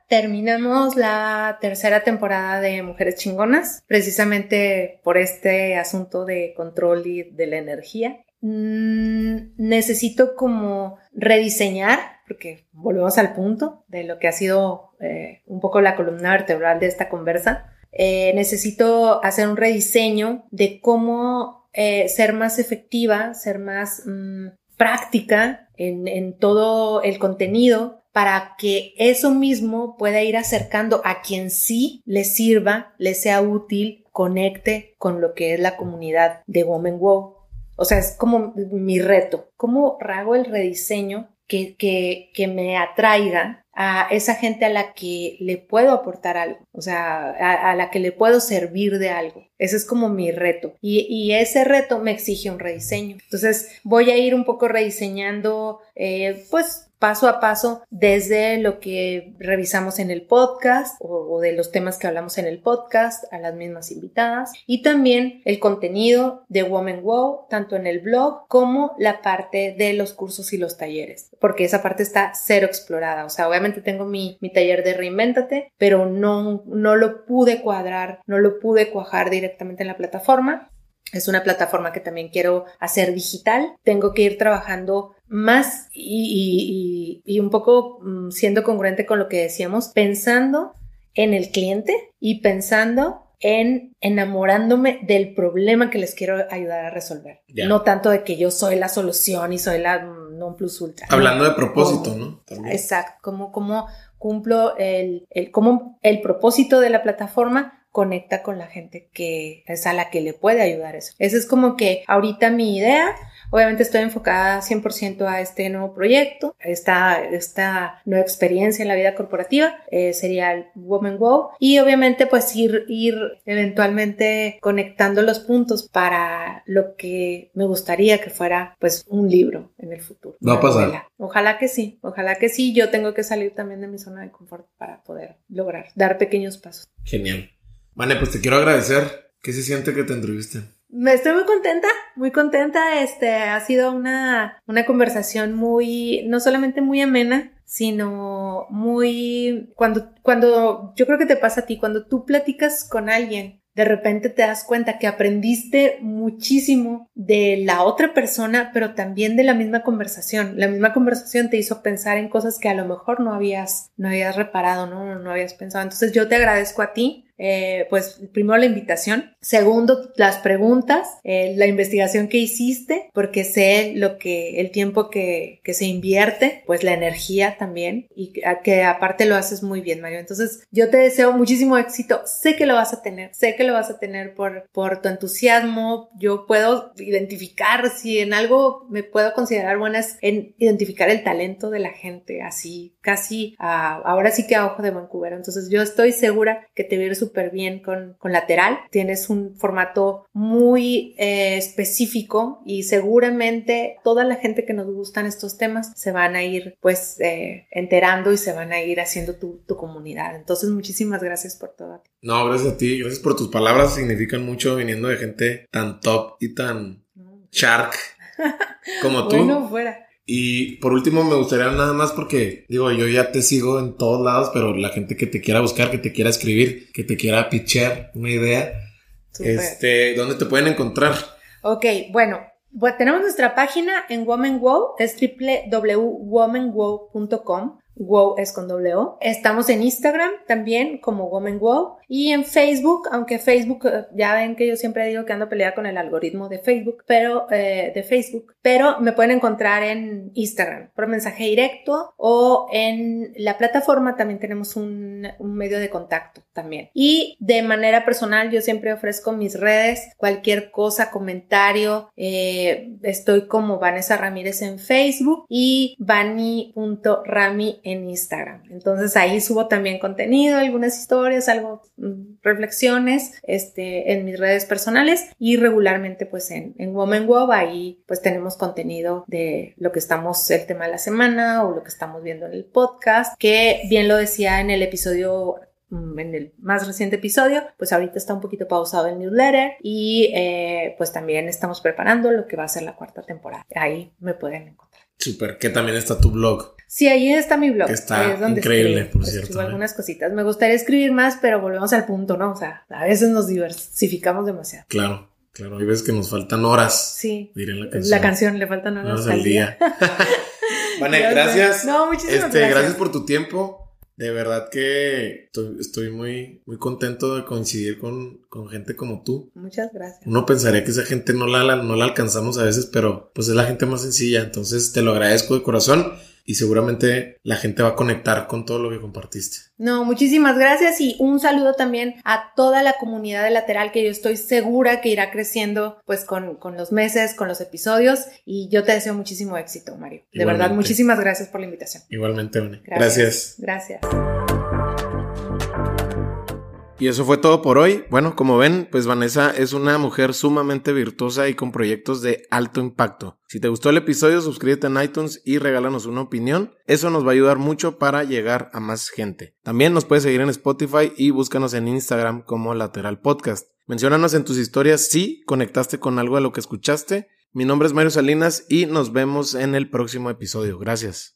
terminamos la tercera temporada de Mujeres Chingonas, precisamente por este asunto de control y de la energía. Mm, necesito como rediseñar, porque volvemos al punto de lo que ha sido eh, un poco la columna vertebral de esta conversa. Eh, necesito hacer un rediseño de cómo ser más efectiva, ser más mm, práctica en, todo el contenido para que eso mismo pueda ir acercando a quien sí le sirva, le sea útil, conecte con lo que es la comunidad de Woman Wow. O sea, es como mi reto. ¿Cómo hago el rediseño que, que, que me atraiga a esa gente a la que le puedo aportar algo, o sea, a, la que le puedo servir de algo. Ese es como mi reto. Y, y, ese reto me exige un rediseño. Entonces voy a ir un poco rediseñando, eh, pues paso a paso desde lo que revisamos en el podcast o, de los temas que hablamos en el podcast a las mismas invitadas. Y también el contenido de Woman Wow tanto en el blog como la parte de los cursos y los talleres porque esa parte está cero explorada. O sea obviamente tengo mi, mi taller de reinvéntate pero no, no lo pude cuadrar no lo pude cuajar directamente en la plataforma es una plataforma que también quiero hacer digital. Tengo que ir trabajando más y, un poco mm, siendo congruente con lo que decíamos, pensando en el cliente y pensando en enamorándome del problema que les quiero ayudar a resolver. No tanto de que yo soy la solución y soy la non plus ultra. Hablando de propósito, ¿no? Exacto, como, como cumplo el, el, como el propósito de la plataforma conecta con la gente que es a la que le puede ayudar eso. Esa es como que ahorita mi idea. Obviamente estoy enfocada 100% a este nuevo proyecto, esta, esta nueva experiencia en la vida corporativa, eh, sería el Woman Wow, y obviamente pues ir, ir eventualmente conectando los puntos para lo que me gustaría que fuera pues un libro en el futuro. Va a pasar. Ojalá que sí, ojalá que sí, yo tengo que salir también de mi zona de confort para poder lograr, dar pequeños pasos. Genial. Vale, pues te quiero agradecer. ¿Qué se siente que te entrevisten? Me estoy muy contenta, muy contenta. Este ha sido una, una conversación muy, no solamente muy amena, sino muy cuando, cuando yo creo que te pasa a ti, cuando tú platicas con alguien, de repente te das cuenta que aprendiste muchísimo de la otra persona, pero también de la misma conversación. La misma conversación te hizo pensar en cosas que a lo mejor no habías, no habías reparado, no, no habías pensado. Entonces yo te agradezco a ti eh, pues primero la invitación, segundo las preguntas, eh, la investigación que hiciste, porque sé lo que el tiempo que, que, se invierte, pues la energía también y que, aparte lo haces muy bien, Mario. Entonces yo te deseo muchísimo éxito, sé que lo vas a tener, sé que lo vas a tener por, por tu entusiasmo, yo puedo identificar si en algo me puedo considerar buena es en identificar el talento de la gente, así casi ahora sí que a ojo de Vancouver. Entonces yo estoy segura que te vienes súper bien con, con, lateral. Tienes un formato muy eh, específico y seguramente toda la gente que nos gustan estos temas se van a ir pues eh, enterando y se van a ir haciendo tu, tu comunidad. Entonces muchísimas gracias por todo. No, gracias a ti. Gracias por tus palabras. Significan mucho viniendo de gente tan top y tan shark como tú. bueno, fuera. Y por último, me gustaría nada más porque, digo, yo ya te sigo en todos lados, pero la gente que te quiera buscar, que te quiera escribir, que te quiera pitchear una idea, este, ¿dónde te pueden encontrar? Ok, bueno, tenemos nuestra página en Woman Wow, es www.womanwow.com Wow es con doble O. Estamos en Instagram también como Woman Wow y en Facebook, aunque Facebook, eh, ya ven que yo siempre digo que ando peleada con el algoritmo de Facebook, pero eh, de Facebook, pero me pueden encontrar en Instagram por mensaje directo o en la plataforma también tenemos un, un medio de contacto también. Y de manera personal yo siempre ofrezco mis redes, cualquier cosa, comentario, eh, estoy como Vanessa Ramírez en Facebook y vani.rami en Instagram. Entonces ahí subo también contenido, algunas historias, algo, mm, reflexiones este, en mis redes personales y regularmente pues en, en Woman Web ahí pues tenemos contenido de lo que estamos, el tema de la semana o lo que estamos viendo en el podcast, que bien lo decía en el episodio mm, en el más reciente episodio, pues ahorita está un poquito pausado el newsletter y eh, pues también estamos preparando lo que va a ser la cuarta temporada. Ahí me pueden encontrar. Súper, que también está tu blog. Sí, ahí está mi blog. Que está Ahí es donde increíble, escribo, por cierto, escribo ¿eh? algunas cositas. Me gustaría escribir más, pero volvemos al punto, ¿no? O sea, a veces nos diversificamos demasiado. Claro, claro. Hay veces que nos faltan horas. Sí. Diré la canción. La canción le faltan horas Horas al día. día. Gracias. No, muchísimas Este, gracias. gracias por tu tiempo. De verdad que estoy, estoy muy, muy contento de coincidir con, con gente como tú. Muchas gracias. Uno pensaría que esa gente no la, la- no la alcanzamos a veces, pero pues es la gente más sencilla. Entonces te lo agradezco de corazón y seguramente la gente va a conectar con todo lo que compartiste. No, muchísimas gracias y un saludo también a toda la comunidad de lateral que yo estoy segura que irá creciendo pues con, con los meses, con los episodios y yo te deseo muchísimo éxito, Mario. De verdad, muchísimas gracias por la invitación. Igualmente, Vane. Gracias. Gracias. Y eso fue todo por hoy. Bueno, como ven, pues Vanessa es una mujer sumamente virtuosa y con proyectos de alto impacto. Si te gustó el episodio, suscríbete en iTunes y regálanos una opinión. Eso nos va a ayudar mucho para llegar a más gente. También nos puedes seguir en Spotify y búscanos en Instagram como Lateral Podcast. Menciónanos en tus historias si conectaste con algo de lo que escuchaste. Mi nombre es Mario Salinas y nos vemos en el próximo episodio. Gracias.